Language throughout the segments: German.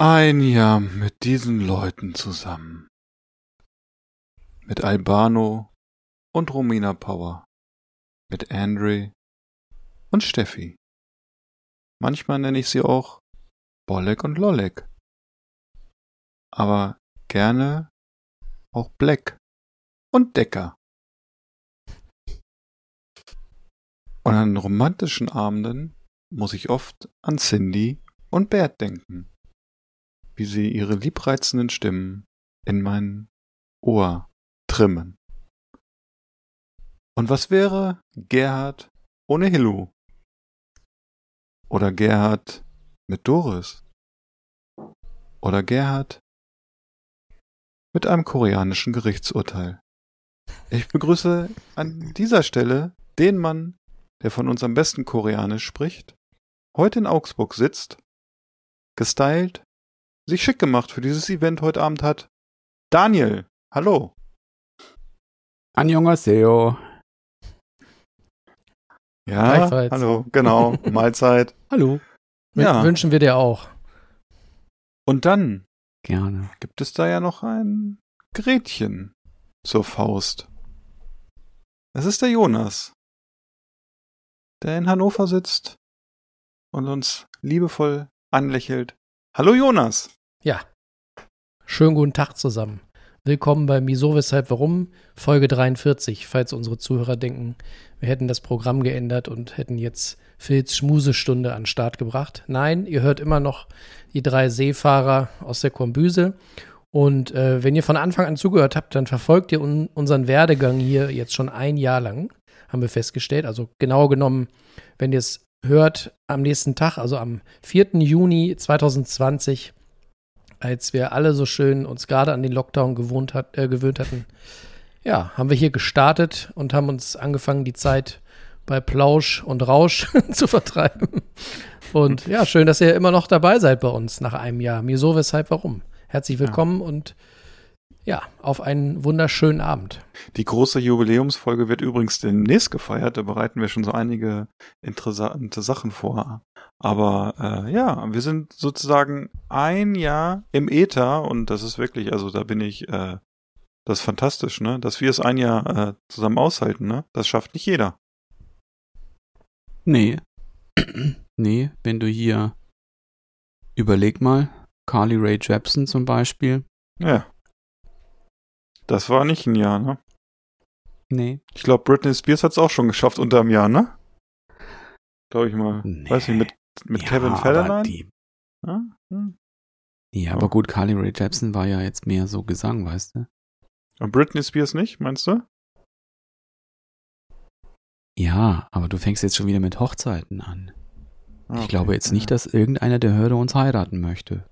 Ein Jahr mit diesen Leuten zusammen. Mit Albano und Romina Power. Mit Andre und Steffi. Manchmal nenne ich sie auch Bollek und Lollek. Aber gerne auch Black und Decker. Und an romantischen Abenden muss ich oft an Cindy und Bert denken wie sie ihre liebreizenden Stimmen in mein Ohr trimmen. Und was wäre Gerhard ohne Hillu? Oder Gerhard mit Doris? Oder Gerhard mit einem koreanischen Gerichtsurteil? Ich begrüße an dieser Stelle den Mann, der von uns am besten Koreanisch spricht, heute in Augsburg sitzt, gestylt sich schick gemacht für dieses Event heute Abend hat. Daniel, hallo. Annyeonghaseyo. Ja, hallo, genau, Mahlzeit. hallo. Ja. Wünschen wir dir auch. Und dann Gerne. gibt es da ja noch ein Gerätchen zur Faust. Es ist der Jonas, der in Hannover sitzt und uns liebevoll anlächelt. Hallo Jonas. Ja. Schönen guten Tag zusammen. Willkommen bei Wieso, Weshalb, Warum, Folge 43, falls unsere Zuhörer denken, wir hätten das Programm geändert und hätten jetzt Phils Schmusestunde an den Start gebracht. Nein, ihr hört immer noch die drei Seefahrer aus der Kombüse. Und äh, wenn ihr von Anfang an zugehört habt, dann verfolgt ihr un unseren Werdegang hier jetzt schon ein Jahr lang, haben wir festgestellt. Also genau genommen, wenn ihr es hört, am nächsten Tag, also am 4. Juni 2020, als wir alle so schön uns gerade an den Lockdown gewohnt hat, äh, gewöhnt hatten, ja, haben wir hier gestartet und haben uns angefangen, die Zeit bei Plausch und Rausch zu vertreiben. Und ja, schön, dass ihr immer noch dabei seid bei uns nach einem Jahr. Mir so, weshalb, warum. Herzlich willkommen ja. und ja, auf einen wunderschönen Abend. Die große Jubiläumsfolge wird übrigens demnächst gefeiert. Da bereiten wir schon so einige interessante Sachen vor. Aber äh, ja, wir sind sozusagen ein Jahr im Äther und das ist wirklich, also da bin ich, äh, das ist fantastisch, ne? Dass wir es ein Jahr äh, zusammen aushalten, ne? Das schafft nicht jeder. Nee. nee, wenn du hier überleg mal, Carly Ray Jepsen zum Beispiel. Ja. Das war nicht ein Jahr, ne? Nee. Ich glaube, Britney Spears hat es auch schon geschafft unter einem Jahr, ne? Glaube ich mal. Nee. Weiß nicht, mit, mit ja, Kevin Federline? Die... Ja? Hm. ja, aber gut, Carly Rae Jepsen war ja jetzt mehr so Gesang, weißt du? Und Britney Spears nicht, meinst du? Ja, aber du fängst jetzt schon wieder mit Hochzeiten an. Okay, ich glaube jetzt nicht, dass irgendeiner der Hörde uns heiraten möchte.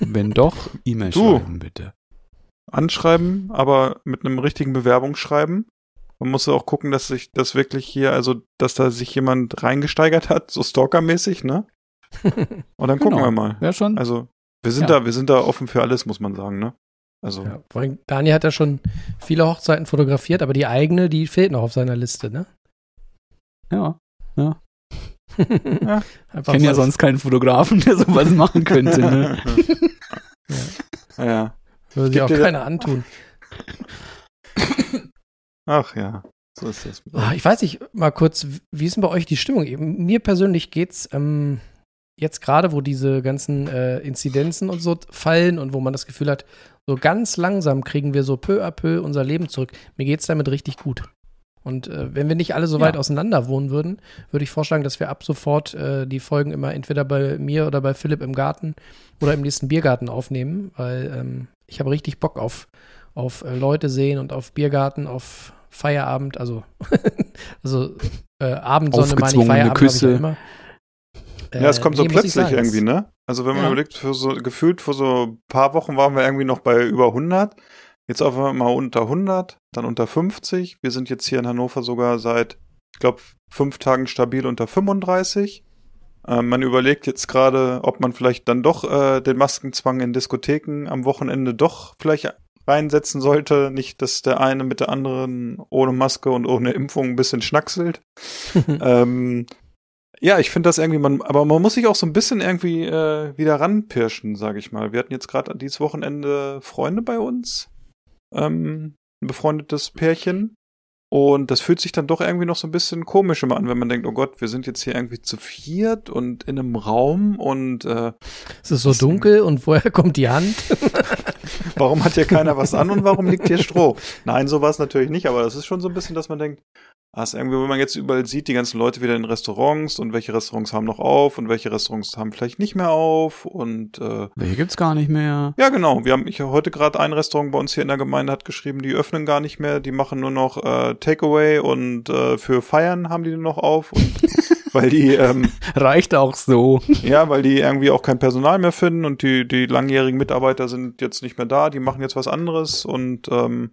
Wenn doch, E-Mail schreiben bitte anschreiben, aber mit einem richtigen Bewerbungsschreiben. Man muss auch gucken, dass sich das wirklich hier, also dass da sich jemand reingesteigert hat, so Stalker-mäßig, ne? Und dann gucken genau. wir mal. Ja, schon. Also, wir sind ja. da, wir sind da offen für alles, muss man sagen, ne? Also. Ja, Daniel hat ja schon viele Hochzeiten fotografiert, aber die eigene, die fehlt noch auf seiner Liste, ne? Ja, ja. ja. Ich kenne ja sonst keinen Fotografen, der sowas machen könnte, ne? ja. ja. Würde sich auch keiner antun. Ach ja, so ist das. Ah, ich weiß nicht, mal kurz, wie ist denn bei euch die Stimmung? Mir persönlich geht's ähm, jetzt gerade, wo diese ganzen äh, Inzidenzen und so fallen und wo man das Gefühl hat, so ganz langsam kriegen wir so peu à peu unser Leben zurück. Mir geht's damit richtig gut. Und äh, wenn wir nicht alle so weit ja. auseinander wohnen würden, würde ich vorschlagen, dass wir ab sofort äh, die Folgen immer entweder bei mir oder bei Philipp im Garten oder im nächsten Biergarten aufnehmen, weil ähm, ich habe richtig Bock auf, auf äh, Leute sehen und auf Biergarten, auf Feierabend, also, also äh, Abendsonne meine ich, Feierabend habe ich Küsse. ja immer. Ja, es kommt so Äh, nee, plötzlich sagen, irgendwie, ne? Also wenn man Ja. überlegt, für so, gefühlt vor so ein paar Wochen waren wir irgendwie noch bei über 100. Jetzt auf einmal unter 100, dann unter 50. Wir sind jetzt hier in Hannover sogar seit, ich glaube, fünf Tagen stabil unter 35. Ähm, man überlegt jetzt gerade, ob man vielleicht dann doch äh, den Maskenzwang in Diskotheken am Wochenende doch vielleicht reinsetzen sollte. Nicht, dass der eine mit der anderen ohne Maske und ohne Impfung ein bisschen schnackselt. ähm, ja, ich finde das irgendwie, man, aber man muss sich auch so ein bisschen irgendwie äh, wieder ranpirschen, sage ich mal. Wir hatten jetzt gerade dieses Wochenende Freunde bei uns, ähm, ein befreundetes Pärchen. Und das fühlt sich dann doch irgendwie noch so ein bisschen komisch immer an, wenn man denkt, oh Gott, wir sind jetzt hier irgendwie zu viert und in einem Raum und äh, Es ist so dunkel und woher kommt die Hand? Warum hat hier keiner was an und warum liegt hier Stroh? Nein, so war es natürlich nicht, aber das ist schon so ein bisschen, dass man denkt, ah, ist irgendwie, wenn man jetzt überall sieht, die ganzen Leute wieder in Restaurants und welche Restaurants haben noch auf und welche Restaurants haben vielleicht nicht mehr auf und äh, Welche gibt's gar nicht mehr. ja genau, wir haben ich heute gerade ein Restaurant bei uns hier in der Gemeinde hat geschrieben, die öffnen gar nicht mehr, die machen nur noch äh, Takeaway und äh, für Feiern haben die nur noch auf und weil die ähm, Reicht auch so. ja, weil die irgendwie auch kein Personal mehr finden und die, die langjährigen Mitarbeiter sind jetzt nicht mehr da, die machen jetzt was anderes und ähm,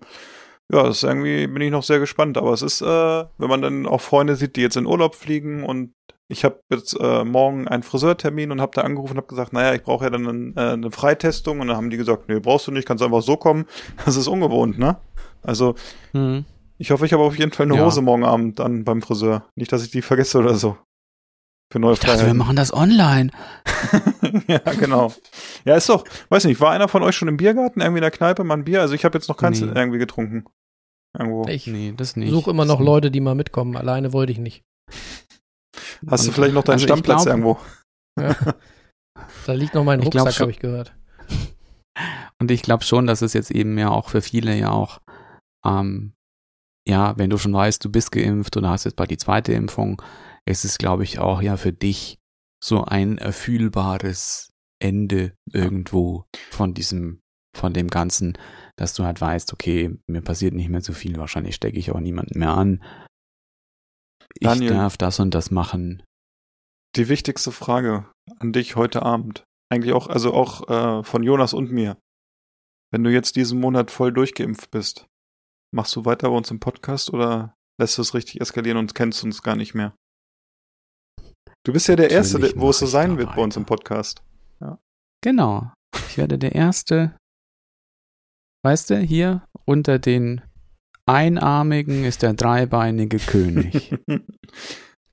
ja, das ist irgendwie, bin ich noch sehr gespannt. Aber es ist, äh, wenn man dann auch Freunde sieht, die jetzt in Urlaub fliegen und ich habe jetzt äh, morgen einen Friseurtermin und habe da angerufen und habe gesagt, naja, ich brauche ja dann äh, eine Freitestung und dann haben die gesagt, nee, brauchst du nicht, kannst einfach so kommen. Das ist ungewohnt, ne? Also Hm. ich hoffe, ich habe auf jeden Fall eine Ja. Hose morgen Abend dann beim Friseur. Nicht, dass ich die vergesse oder so. Für neue Ich dachte, wir Freiheiten. machen das online. ja, genau. Ja, ist doch, weiß nicht, war einer von euch schon im Biergarten, irgendwie in der Kneipe, mal ein Bier? Also ich habe jetzt noch keins Nee. irgendwie getrunken. Irgendwo. Ich Nee, das nicht. suche immer noch Leute, die mal mitkommen. Alleine wollte ich nicht. Hast du Und- vielleicht noch deinen also Stammplatz glaub- irgendwo? Ja. Da liegt noch mein Rucksack, habe ich gehört. Und ich glaube schon, dass es jetzt eben ja auch für viele ja auch, ähm, ja, wenn du schon weißt, du bist geimpft oder hast jetzt bald die zweite Impfung, ist es, glaube ich, auch ja für dich so ein erfühlbares Ende irgendwo von diesem, von dem Ganzen, dass du halt weißt, okay, mir passiert nicht mehr so viel, wahrscheinlich stecke ich auch niemanden mehr an. Ich Daniel. darf das und das machen. Die wichtigste Frage an dich heute Abend. Eigentlich auch, also auch äh, von Jonas und mir. Wenn du jetzt diesen Monat voll durchgeimpft bist, machst du weiter bei uns im Podcast oder lässt du es richtig eskalieren und kennst uns gar nicht mehr? Du bist ja der Erste, der- wo es so ich sein wird bei uns im. Podcast. Genau. Ich werde der Erste, weißt du, hier unter den Einarmigen ist der dreibeinige König.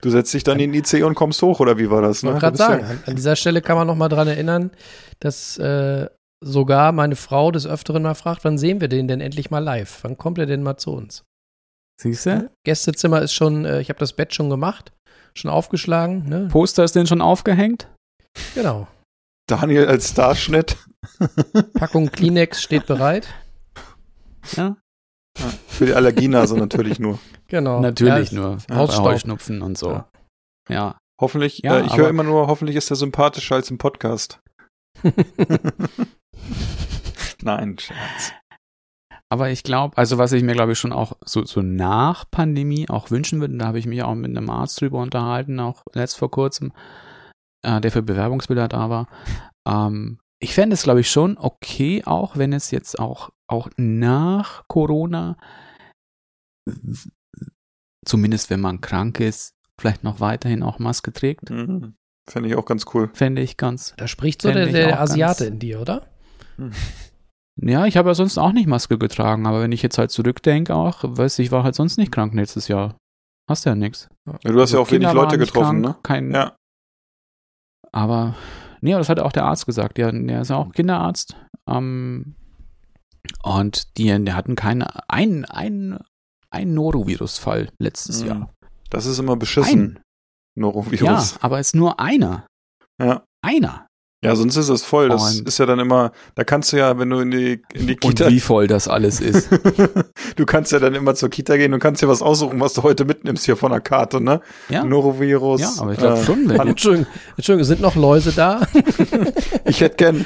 Du setzt dich dann in die IC und kommst hoch, oder wie war das? Ich Ne? wollte gerade sagen, ja- an, an dieser Stelle kann man noch mal dran erinnern, dass äh, sogar meine Frau des Öfteren mal fragt, wann sehen wir den denn endlich mal live? Wann kommt er denn mal zu uns? Siehst du? Gästezimmer ist schon, äh, ich habe das Bett schon gemacht, schon aufgeschlagen, ne? Poster ist denn schon aufgehängt? Genau. Daniel als Starschnitt. Packung Kleenex steht bereit. Ja, Für die Allergienase natürlich nur. Genau. natürlich Ja, nur. Heuschnupfen und so. Ja. Ja. Hoffentlich, Ja, äh, ich höre immer nur, hoffentlich ist er sympathischer als im Podcast. Nein, Scherz. Aber ich glaube, also was ich mir glaube ich schon auch so, so nach Pandemie auch wünschen würde, da habe ich mich auch mit einem Arzt drüber unterhalten, auch letzt vor kurzem, äh, der für Bewerbungsbilder da war. Ähm, ich fände es glaube ich schon okay, auch wenn es jetzt auch, auch nach Corona, zumindest wenn man krank ist, vielleicht noch weiterhin auch Maske trägt. Mhm. Fände ich auch ganz cool. Fände ich ganz. Da spricht so der, der Asiate ganz- in dir, oder? Ja, ich habe ja sonst auch nicht Maske getragen, aber wenn ich jetzt halt zurückdenke auch, weiß ich, war halt sonst nicht krank letztes Jahr. Hast ja nichts. Ja, du hast ja auch wenig Kinder Leute waren nicht getroffen, krank, Kein, ne? Ja. Aber, nee, aber das hat auch der Arzt gesagt. Der, der ist ja auch Kinderarzt. Ähm, und die, die hatten keine, ein, ein, ein Norovirus-Fall letztes Mhm. Jahr. Das ist immer beschissen. Ein. Norovirus. Ja, aber es ist nur einer. Ja. Einer. Ja, sonst ist es voll. Das Und- ist ja dann immer, da kannst du ja, wenn du in die, in die Und Kita. wie voll das alles ist. du kannst ja dann immer zur Kita gehen und kannst dir was aussuchen, was du heute mitnimmst hier von der Karte, ne? Ja, Norovirus. ja aber ich glaube äh, schon, wenn Entschuldigung, Entschuldigung, sind noch Läuse da? Ich hätte gern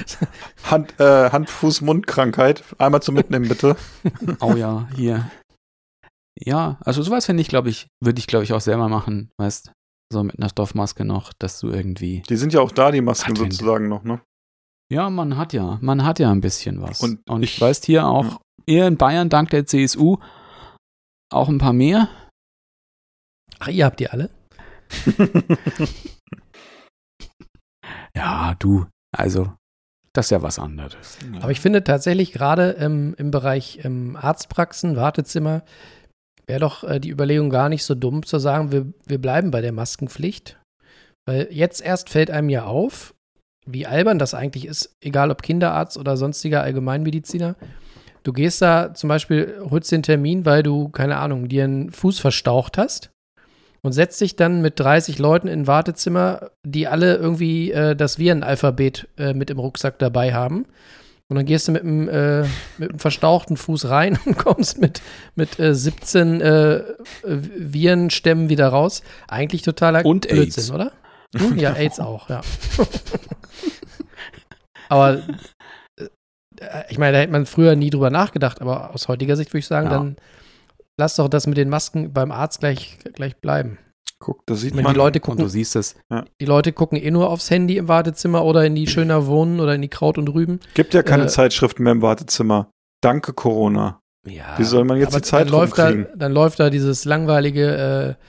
Hand, äh, Hand, Fuß, Mundkrankheit. Einmal zum Mitnehmen, bitte. Oh ja, hier. Ja, also sowas finde ich, glaube ich, würde ich, glaube ich, auch selber machen, weißt so mit einer Stoffmaske noch, dass du irgendwie. Die sind ja auch da, die Masken Advent. sozusagen noch, ne? Ja, man hat ja, man hat ja ein bisschen was. Und Und ich- ich weiß hier auch, eher in Bayern dank der CSU auch ein paar mehr. Ach, ihr habt die alle? Ja, du, also, das ist ja was anderes. Aber ich finde tatsächlich gerade ähm, im Bereich ähm, Arztpraxen, Wartezimmer, wäre doch äh, die Überlegung gar nicht so dumm zu sagen, wir, wir bleiben bei der Maskenpflicht. Weil jetzt erst fällt einem ja auf, wie albern das eigentlich ist, egal ob Kinderarzt oder sonstiger Allgemeinmediziner. Du gehst da zum Beispiel, holst den Termin, weil du, keine Ahnung, dir einen Fuß verstaucht hast und setzt dich dann mit 30 Leuten in ein Wartezimmer, die alle irgendwie äh, das Virenalphabet äh, mit im Rucksack dabei haben. Und dann gehst du mit einem, äh, mit einem verstauchten Fuß rein und kommst mit, mit äh, 17 äh, Virenstämmen wieder raus. Eigentlich totaler Und Blödsinn, AIDS. oder? Hm? Ja, AIDS auch, ja. aber äh, ich meine, da hätte man früher nie drüber nachgedacht, aber aus heutiger Sicht würde ich sagen, Ja. dann lass doch das mit den Masken beim Arzt gleich, gleich bleiben. Guck, da sieht Wenn man. die Leute Und gucken, du siehst es. die Leute gucken eh nur aufs Handy im Wartezimmer oder in die schöner Wohnen oder in die Kraut und Rüben. Gibt ja keine äh, Zeitschriften mehr im Wartezimmer. Danke Corona. Ja, Wie soll man jetzt die Zeit dann läuft, da, dann läuft da dieses langweilige, äh,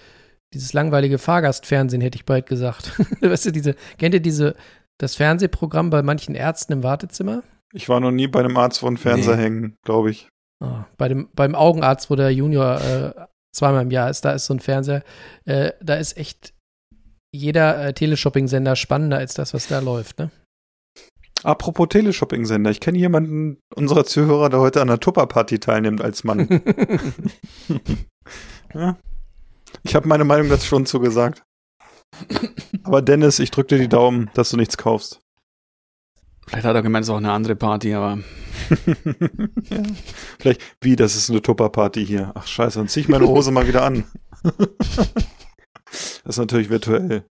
dieses langweilige Fahrgastfernsehen, hätte ich bald gesagt. weißt du, diese, kennt ihr diese, das Fernsehprogramm bei manchen Ärzten im Wartezimmer? Ich war noch nie bei einem Arzt, wo ein Fernseher Nee. hängen, glaube ich. Ah, bei dem, beim Augenarzt, wo der Junior äh, zweimal im Jahr ist, da ist so ein Fernseher. Äh, da ist echt jeder äh, Teleshopping-Sender spannender als das, was da läuft, ne? Apropos Teleshopping-Sender, ich kenne jemanden unserer Zuhörer, der heute an der Tupper-Party teilnimmt als Mann. ja. Ich habe meine Meinung dazu schon zugesagt. Aber Dennis, ich drücke dir die Daumen, dass du nichts kaufst. Vielleicht hat er gemeint, es ist auch eine andere Party, aber ja. Vielleicht, wie, das ist eine Tupper-Party hier. Ach scheiße, dann zieh ich meine Hose mal wieder an. das ist natürlich virtuell.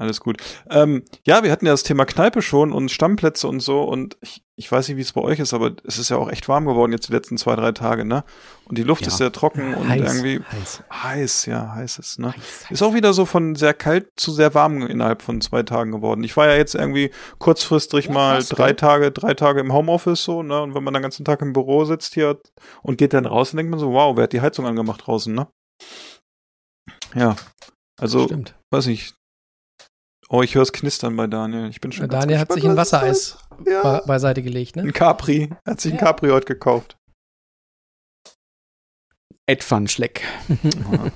Alles gut. Ähm, ja, wir hatten ja das Thema Kneipe schon und Stammplätze und so und ich, ich weiß nicht, wie es bei euch ist, aber es ist ja auch echt warm geworden jetzt die letzten zwei, drei Tage, ne? Und die Luft Ja. ist sehr trocken und heiß, irgendwie heiß. heiß, ja, heiß ist, ne? Ist auch wieder so von sehr kalt zu sehr warm innerhalb von zwei Tagen geworden. Ich war ja jetzt irgendwie kurzfristig Ja, mal drei? Tage, drei Tage im Homeoffice so, ne? Und wenn man den ganzen Tag im Büro sitzt hier und geht dann raus, dann denkt man so, wow, wer hat die Heizung angemacht draußen, ne? Ja. Also, Stimmt. weiß nicht. Oh, ich höre es knistern bei Daniel. Ich bin schon ganz Daniel hat sich ein Wassereis. Ja. be beiseite gelegt, ne? Ein Capri. Er hat sich ein Ja. Capri heute gekauft. Edvan Schleck. Ja.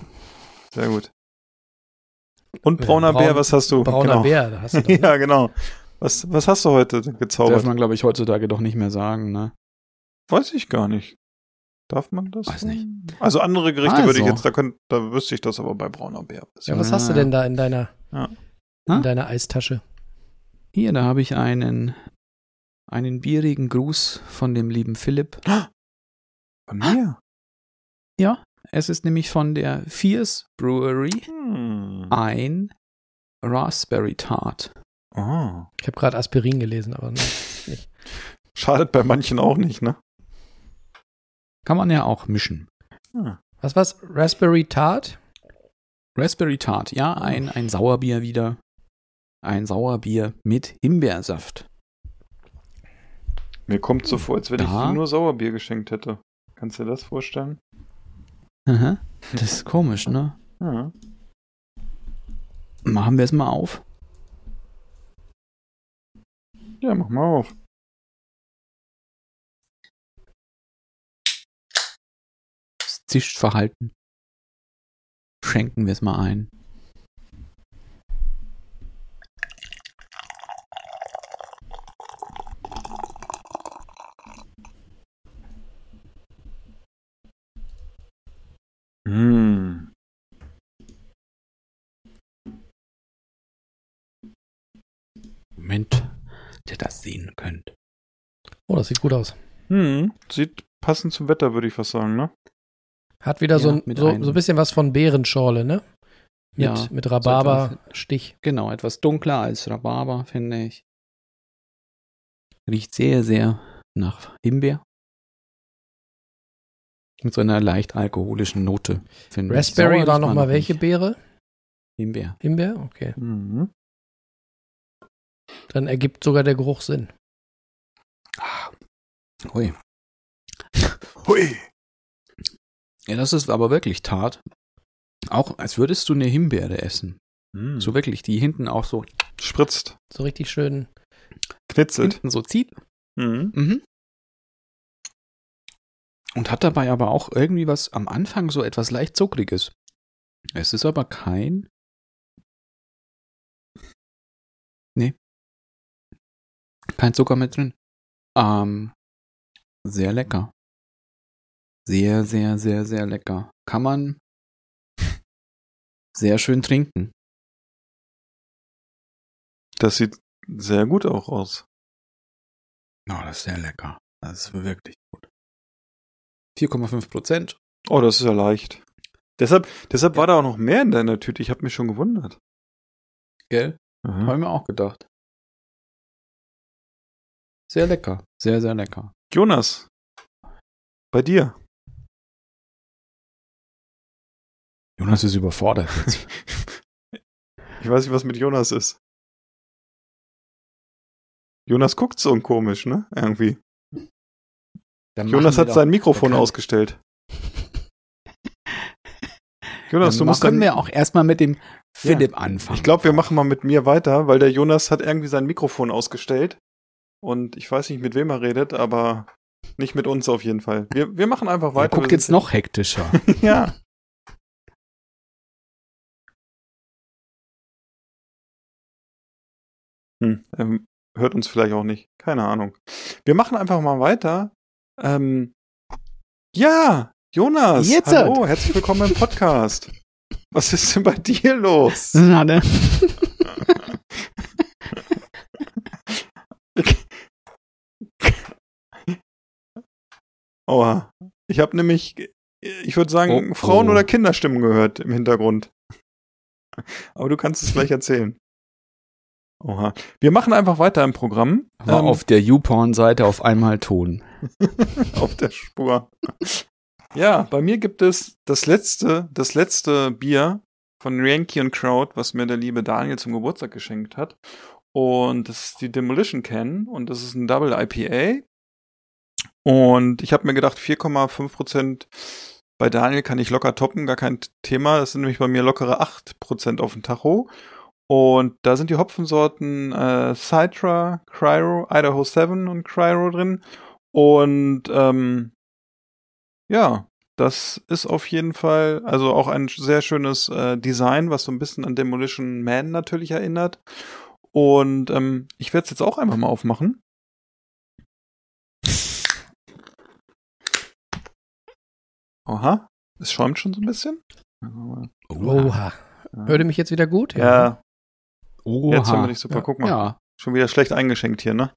Sehr gut. Und Ja, brauner braun- Bär, was hast du? Brauner genau. Bär, da hast du doch, ne? ja, genau. Was, was hast du heute Darf gezaubert? man, glaube ich, heutzutage doch nicht mehr sagen, ne? Weiß ich gar nicht. Darf man das? Weiß nicht. Also andere Gerichte würde ich Also. jetzt, da, könnt, da wüsste ich das aber bei brauner Bär. Ja, was hast du denn da in deiner, Ja. In Ha? deiner Eistasche? Hier, da habe ich einen, einen bierigen Gruß von dem lieben Philipp. Von mir? Ja, es ist nämlich von der Fierce Brewery Hm. ein Raspberry Tart. Oh. Ich habe gerade Aspirin gelesen, aber ne. Schadet bei manchen auch nicht, ne? Kann man ja auch mischen. Was war's? Raspberry Tart? Raspberry Tart, ja, ein, ein Sauerbier wieder. Ein Sauerbier mit Himbeersaft. Mir kommt so vor, als wenn ich Da? dir nur Sauerbier geschenkt hätte. Kannst du dir das vorstellen? Aha. Das ist komisch, ne? Ja. Machen wir es mal auf. Ja, mach mal auf. Das Zischverhalten. Schenken wir es mal ein. Hm. Moment, ihr das sehen könnt. Das sieht gut aus. Hm. Sieht passend zum Wetter, würde ich fast sagen, ne? Hat wieder so, Ja, ein, mit so, so ein bisschen was von Beerenschorle, ne? Mit, Ja, mit so Rhabarber-Stich. Genau, etwas dunkler als Rhabarber, finde ich. Riecht sehr, sehr nach Himbeer. Mit so einer leicht alkoholischen Note. finde ich. Raspberry war nochmal welche nicht. Beere? Himbeer. Himbeer? Okay. Mhm. Dann ergibt sogar der Geruch Sinn. Hui. Hui. Ja, das ist aber wirklich tart. Auch als würdest du eine Himbeere essen. Mhm. So wirklich, die hinten auch so, Spritzt, So richtig schön. knitzelt. hinten so zieht. Mhm. Mhm. Und hat dabei aber auch irgendwie was am Anfang so etwas leicht zuckriges. Es ist aber kein. Nee. Kein Zucker mit drin. Ähm, sehr lecker. Sehr, sehr, sehr, sehr lecker. Kann man sehr schön trinken. Das sieht sehr gut auch aus. Oh, das ist sehr lecker. Das ist wirklich gut. 4,5 Prozent. Oh, das ist ja leicht. Deshalb, deshalb war da auch noch mehr in deiner Tüte. Ich habe mich schon gewundert. Gell? Aha. Habe ich mir auch gedacht. Sehr lecker. Sehr, sehr lecker. Jonas, bei dir. Jonas ist überfordert jetzt. Ich weiß nicht, was mit Jonas ist. Jonas guckt so komisch, ne? Irgendwie. Dann Jonas hat doch- sein Mikrofon ausgestellt. Jonas, du Dann musst können dann, wir auch erstmal mit dem Philipp anfangen. Ich glaube, wir machen mal mit mir weiter, weil der Jonas hat irgendwie sein Mikrofon ausgestellt. Und ich weiß nicht, mit wem er redet, aber nicht mit uns auf jeden Fall. Wir, wir machen einfach Er weiter. guckt Wir jetzt noch hektischer. ja. Hm, ähm, hört uns vielleicht auch nicht. Keine Ahnung. Wir machen einfach mal weiter. Ähm, ja, Jonas. Jetzt hallo, herzlich willkommen im Podcast. Was ist denn bei dir los? Na, ne? Oha. Ich habe nämlich, ich würde sagen, Oh, Frauen- oh. oder Kinderstimmen gehört im Hintergrund. Aber du kannst es gleich erzählen. Oha. Wir machen einfach weiter im Programm. War Ähm, auf der YouPorn-Seite auf einmal Ton. auf der Spur. Ja, bei mir gibt es das letzte, das letzte Bier von Yankee und Crowd, was mir der liebe Daniel zum Geburtstag geschenkt hat. Und das ist die Demolition Can und das ist ein Double IPA. Und ich habe mir gedacht, 4,5 Prozent bei Daniel kann ich locker toppen, gar kein Thema. Das sind nämlich bei mir lockere 8 Prozent auf dem Tacho. Und da sind die Hopfensorten äh, Citra, Cryo, Idaho 7 und Cryo drin. Und ähm, ja, das ist auf jeden Fall, also auch ein sehr schönes äh, Design, was so ein bisschen an Demolition Man natürlich erinnert. Und ähm, ich werde es jetzt auch einfach mal aufmachen. Oha, es schäumt schon so ein bisschen. Oha. Hört ihr mich jetzt wieder gut? Ja, Oha. jetzt haben wir dich super. Ja. Guck mal, Ja. schon wieder schlecht eingeschenkt hier, ne?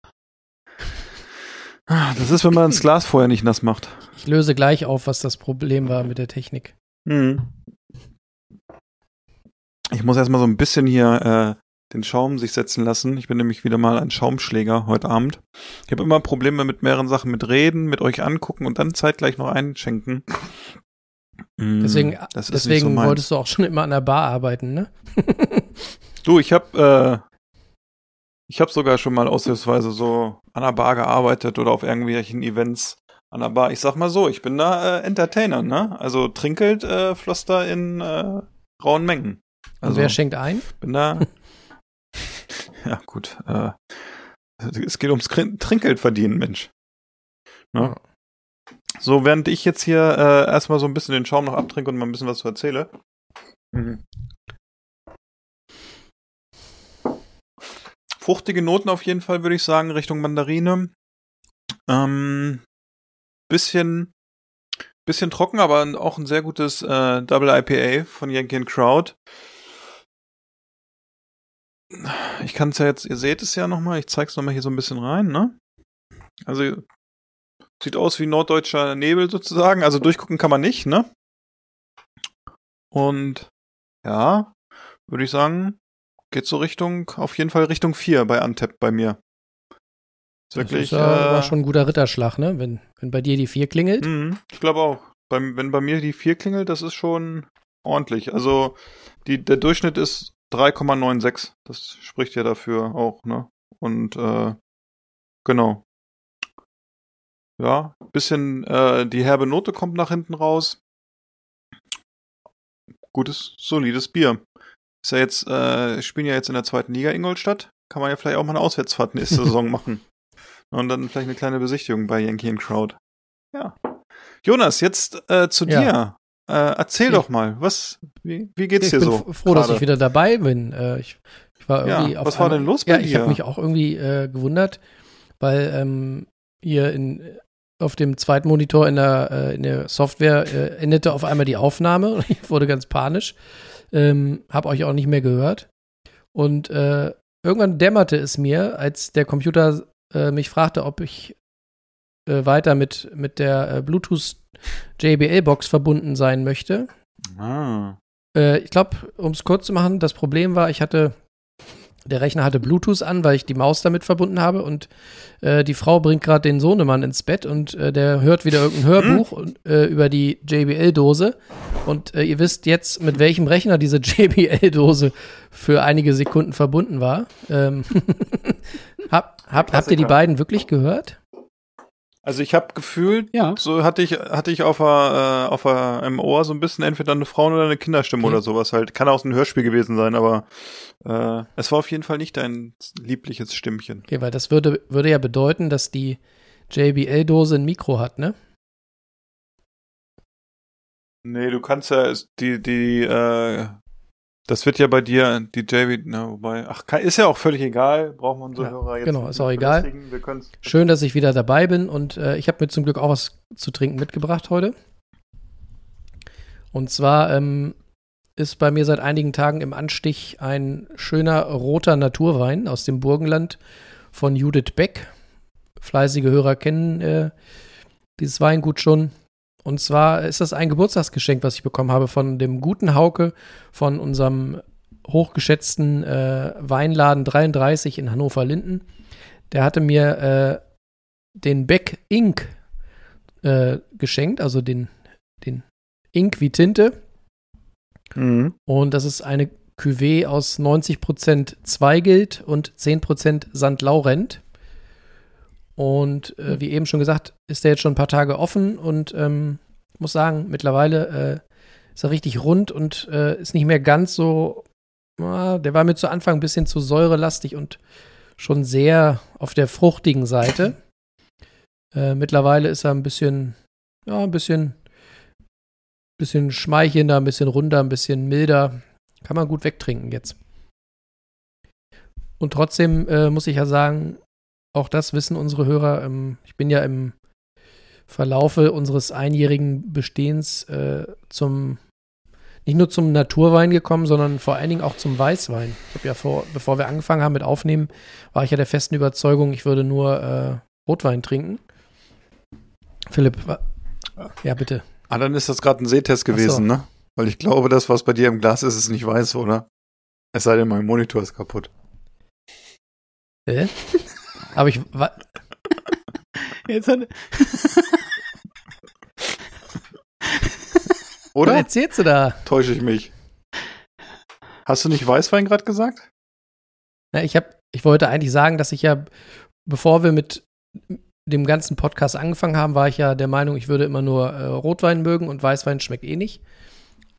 Ah, Das ist, wenn man das Glas vorher nicht nass macht. Ich löse gleich auf, was das Problem war mit der Technik. Mhm. Ich muss erstmal so ein bisschen hier äh, den Schaum sich setzen lassen. Ich bin nämlich wieder mal ein Schaumschläger heute Abend. Ich habe immer Probleme mit mehreren Sachen, mit Reden, mit euch angucken und dann zeitgleich noch einschenken. Mm, Deswegen, deswegen so wolltest du auch schon immer an der Bar arbeiten, ne? Du, ich habe äh, ich habe sogar schon mal aushilfsweise so an der Bar gearbeitet oder auf irgendwelchen Events an der Bar. Ich sag mal so, ich bin da äh, Entertainer, ne? Also Trinkgeld äh, floss da in äh, rauen Mengen. Und Also wer schenkt ein? bin da. Ja, gut. Äh, es geht ums Trinkgeld verdienen, Mensch. Ne? So, während ich jetzt hier äh, erstmal so ein bisschen den Schaum noch abtrinke und mal ein bisschen was zu erzähle. Mhm. Fruchtige Noten auf jeden Fall, würde ich sagen, Richtung Mandarine. Ähm, bisschen, bisschen trocken, aber auch ein sehr gutes äh, Double IPA von Yankee Crowd. Ich kann es ja jetzt, ihr seht es ja nochmal, ich zeig's nochmal hier so ein bisschen rein, ne? Also, sieht aus wie norddeutscher Nebel sozusagen, also durchgucken kann man nicht, ne? Und, ja, würde ich sagen, geht so Richtung, auf jeden Fall Richtung 4 bei Antep bei mir. Ist Das wirklich, ist ja, war äh, schon ein guter Ritterschlag, ne? Wenn, wenn bei dir die vier klingelt. Mhm, ich glaube auch. Beim, wenn bei mir die 4 klingelt, das ist schon ordentlich. Also die, der Durchschnitt ist 3,96. Das spricht ja dafür auch, ne? Und äh, genau. Ja, bisschen äh, die herbe Note kommt nach hinten raus. Gutes, solides Bier. Ist ja jetzt, äh, spielen ja jetzt in der zweiten Liga Ingolstadt. Kann man ja vielleicht auch mal eine Auswärtsfahrt nächste Saison machen. Und dann vielleicht eine kleine Besichtigung bei Yankee and Crowd. Ja. Jonas, jetzt äh, zu Ja. dir. Äh, erzähl Ja. doch mal, was, wie, wie geht's ich dir bin so? f- froh, dass gerade? ich wieder dabei bin. Äh, ich, ich war Ja, irgendwie auf was war denn los bei Ja, ich dir? habe mich auch irgendwie äh, gewundert, weil ähm, hier in, auf dem zweiten Monitor in der, äh, in der Software äh, endete auf einmal die Aufnahme und ich wurde ganz panisch. Ähm, habe euch auch nicht mehr gehört. Und äh, irgendwann dämmerte es mir, als der Computer mich fragte, ob ich äh, weiter mit, mit der äh, Bluetooth JBL-Box verbunden sein möchte. Ah. Äh, ich glaube, um es kurz zu machen, das Problem war, ich hatte, der Rechner hatte Bluetooth an, weil ich die Maus damit verbunden habe und äh, die Frau bringt gerade den Sohnemann ins Bett und äh, der hört wieder irgendein Hörbuch und, äh, über die JBL-Dose und ihr wisst jetzt, mit welchem Rechner diese JBL-Dose für einige Sekunden verbunden war. Ähm, hab, hab, habt ihr die beiden wirklich gehört? Also ich habe gefühlt, Ja. so hatte ich hatte ich auf der, äh, auf der, im Ohr so ein bisschen entweder eine Frauen- oder eine Kinderstimme Okay. oder sowas halt. Kann auch ein Hörspiel gewesen sein, aber äh, es war auf jeden Fall nicht dein liebliches Stimmchen. Okay, weil das würde, würde ja bedeuten, dass die JBL-Dose ein Mikro hat, ne? Nee, du kannst ja die die äh, das wird ja bei dir die JB, na wobei, ach ist ja auch völlig egal, brauchen wir unsere Ja, Hörer jetzt genau, ist auch egal. Schön, dass ich wieder dabei bin und äh, ich habe mir zum Glück auch was zu trinken mitgebracht heute. Und zwar ähm, ist bei mir seit einigen Tagen im Anstich ein schöner roter Naturwein aus dem Burgenland von Judith Beck. Fleißige Hörer kennen äh, dieses Weingut schon. Und zwar ist das ein Geburtstagsgeschenk, was ich bekommen habe von dem guten Hauke von unserem hochgeschätzten äh, Weinladen 33 in Hannover-Linden. Der hatte mir äh, den Beck Ink äh, geschenkt, also den, den Ink wie Tinte. Mhm. Und das ist eine Cuvée aus 90% Zweigelt und 10% St. Und äh, wie eben schon gesagt, ist der jetzt schon ein paar Tage offen und ähm, muss sagen, mittlerweile äh, ist er richtig rund und äh, ist nicht mehr ganz so. ah, der war mir zu Anfang ein bisschen zu säurelastig und schon sehr auf der fruchtigen Seite. Äh, mittlerweile ist er ein bisschen, ja, ein bisschen, bisschen schmeichelnder, ein bisschen runder, ein bisschen milder. Kann man gut wegtrinken jetzt. Und trotzdem äh, muss ich ja sagen, auch das wissen unsere Hörer. Ähm, ich bin ja im Verlaufe unseres einjährigen Bestehens äh, zum nicht nur zum Naturwein gekommen, sondern vor allen Dingen auch zum Weißwein. Ich habe ja vor, bevor wir angefangen haben mit Aufnehmen, war ich ja der festen Überzeugung, ich würde nur äh, Rotwein trinken. Philipp, ja bitte. Ah, dann ist das gerade ein Sehtest gewesen, ne? Weil ich glaube, das, was bei dir im Glas ist, ist nicht weiß, oder? Es sei denn, mein Monitor ist kaputt. Hä? Aber ich, wa- Jetzt hat, was Oder? erzählst du da? Täusche ich mich? Hast du nicht Weißwein gerade gesagt? Na, ich habe, ich wollte eigentlich sagen, dass ich ja, bevor wir mit dem ganzen Podcast angefangen haben, war ich ja der Meinung, ich würde immer nur äh, Rotwein mögen und Weißwein schmeckt eh nicht.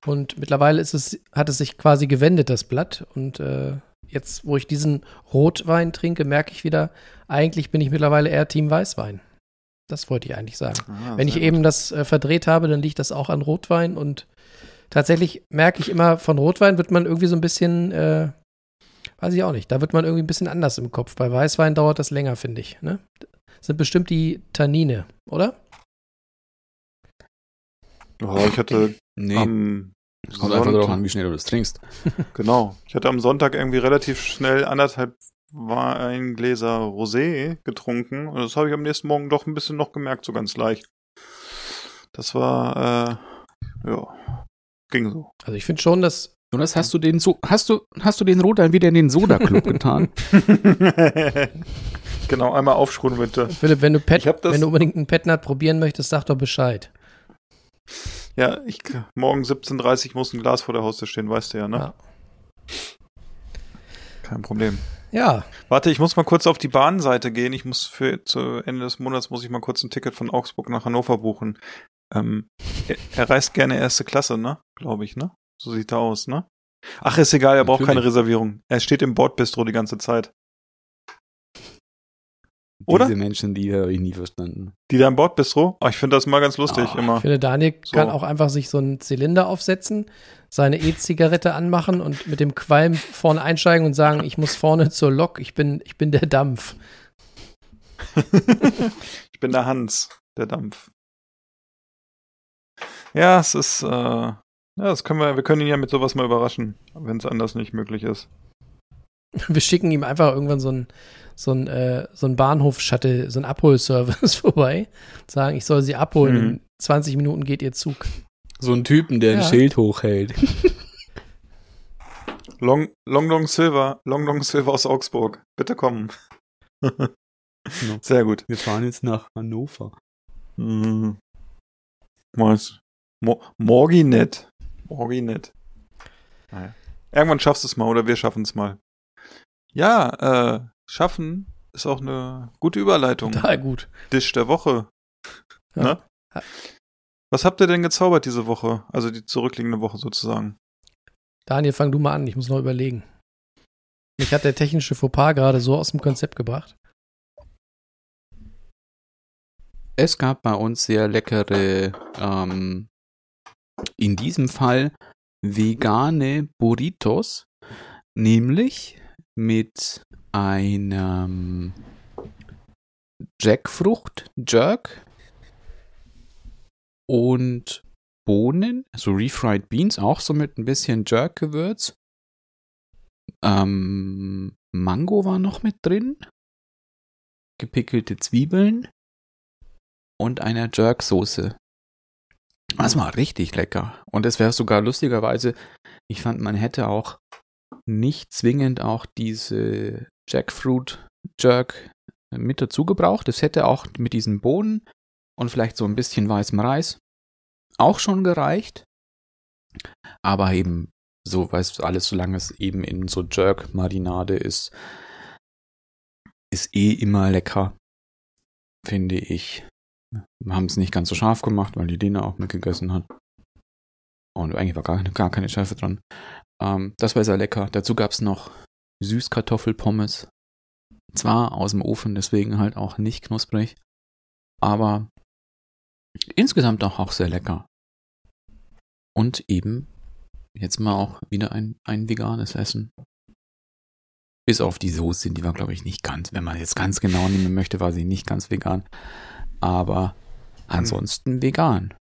Und mittlerweile ist es, hat es sich quasi gewendet, das Blatt. Und äh, jetzt, wo ich diesen Rotwein trinke, merke ich wieder, eigentlich bin ich mittlerweile eher Team Weißwein. Das wollte ich eigentlich sagen. Ah, Wenn ich sehr eben das äh, verdreht habe, dann liegt das auch an Rotwein und tatsächlich merke ich immer, von Rotwein wird man irgendwie so ein bisschen, äh, weiß ich auch nicht, da wird man irgendwie ein bisschen anders im Kopf. Bei Weißwein dauert das länger, finde ich. Ne? Das sind bestimmt die Tannine, oder? gut. Oh, ich hatte nee, am kommt einfach darauf an, Sonntag, wie schnell du das trinkst. genau, ich hatte am Sonntag irgendwie relativ schnell anderthalb Weingläser Rosé getrunken und das habe ich am nächsten Morgen doch ein bisschen noch gemerkt, so ganz leicht. Das war, äh, ja, ging so. Also ich finde schon, dass Jonas, hast du den so, hast du, hast du den Rotwein wieder in den Soda-Club getan? genau, einmal aufschruhen bitte. Philipp, wenn du, Pet, wenn du unbedingt einen Petnat probieren möchtest, sag doch Bescheid. Ja, ich, morgen 17.30 Uhr muss ein Glas vor der Haustür stehen, weißt du ja, ne? Ja. Kein Problem. Ja, Warte, ich muss mal kurz auf die Bahnseite gehen. Ich muss für zu Ende des Monats muss ich mal kurz ein Ticket von Augsburg nach Hannover buchen. Ähm, er, er reist gerne erste Klasse, ne? Glaube ich, ne? So sieht er aus, ne? Ach, ist egal, er braucht keine Natürlich. Reservierung. Er steht im Bordbistro die ganze Zeit. Oder? Diese Menschen, die habe ich nie verstanden. Die da im Bordbistro? Ah, ich finde das mal ganz lustig, Ah, immer. ich finde, Daniel So. kann auch einfach sich so einen Zylinder aufsetzen, seine E-Zigarette anmachen und mit dem Qualm vorne einsteigen und sagen, ich muss vorne zur Lok, ich bin, ich bin der Dampf. ich bin der Hans, der Dampf. Ja, es ist, äh, ja, das können wir, wir können ihn ja mit sowas mal überraschen, wenn es anders nicht möglich ist. Wir schicken ihm einfach irgendwann so einen so ein, äh, so ein Bahnhof-Shuttle, so ein Abholservice vorbei. Sagen, ich soll sie abholen. Mhm. In 20 Minuten geht ihr Zug. So ein Typen, der Ja. ein Schild hochhält. Long, Long Long Silver, Long Long Silver aus Augsburg. Bitte kommen. Sehr gut. Wir fahren jetzt nach Hannover. Mhm. Was? Mo Morginet. Morginet. Naja. Irgendwann schaffst du es mal oder wir schaffen es mal. Ja, äh, schaffen ist auch eine gute Überleitung. Total gut. Dish der Woche. Ja. Ne? Was habt ihr denn gezaubert diese Woche? Also die zurückliegende Woche sozusagen. Daniel, fang du mal an. Ich muss noch überlegen. Mich hat der technische Fauxpas gerade so aus dem Konzept gebracht. Es gab bei uns sehr leckere, ähm, in diesem Fall vegane Burritos, nämlich mit einem Jackfrucht-Jerk und Bohnen, also refried Beans, auch so mit ein bisschen Jerk-Gewürz. Ähm, Mango war noch mit drin, gepickelte Zwiebeln und einer Jerk-Soße. Das war richtig lecker. Und es wäre sogar lustigerweise, ich fand, man hätte auch nicht zwingend auch diese Jackfruit Jerk mit dazu gebraucht. Es hätte auch mit diesen Bohnen und vielleicht so ein bisschen weißem Reis auch schon gereicht. Aber eben so, weißt du, alles, solange es eben in so Jerk-Marinade ist, ist eh immer lecker, finde ich. Wir haben es nicht ganz so scharf gemacht, weil die Lena auch mitgegessen hat. Und eigentlich war gar, gar keine Schärfe dran. Ähm, das war sehr lecker. Dazu gab es noch Süßkartoffelpommes. Zwar aus dem Ofen, deswegen halt auch nicht knusprig. Aber insgesamt auch, auch sehr lecker. Und eben jetzt mal auch wieder ein, ein veganes Essen. Bis auf die Soße, die war, glaube ich, nicht ganz, wenn man jetzt ganz genau nehmen möchte, war sie nicht ganz vegan. Aber ansonsten vegan.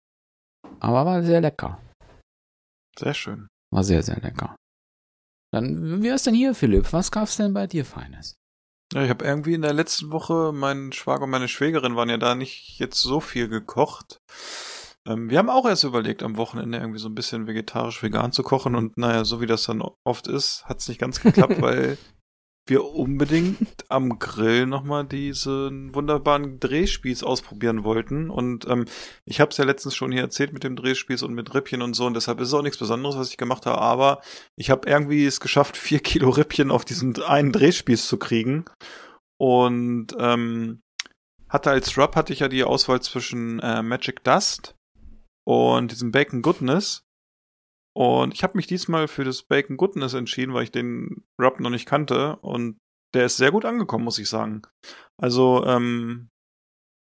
Aber war sehr lecker. Sehr schön. War sehr, sehr lecker. Dann, wie ist denn hier, Philipp? Was gab's denn bei dir Feines? Ja, ich habe irgendwie in der letzten Woche, mein Schwager und meine Schwägerin waren ja da nicht jetzt so viel gekocht. Ähm, wir haben auch erst überlegt, am Wochenende irgendwie so ein bisschen vegetarisch-vegan zu kochen und naja, so wie das dann oft ist, hat es nicht ganz geklappt, weil wir unbedingt am Grill nochmal diesen wunderbaren Drehspieß ausprobieren wollten. Und ähm, ich habe es ja letztens schon hier erzählt mit dem Drehspieß und mit Rippchen und so. Und deshalb ist es auch nichts Besonderes, was ich gemacht habe. Aber ich habe irgendwie es geschafft, vier Kilo Rippchen auf diesen einen Drehspieß zu kriegen. Und ähm, hatte als Rub hatte ich ja die Auswahl zwischen äh, Magic Dust und diesem Bacon Goodness. Und ich habe mich diesmal für das Bacon Goodness entschieden, weil ich den Rub noch nicht kannte. Und der ist sehr gut angekommen, muss ich sagen. Also, ähm,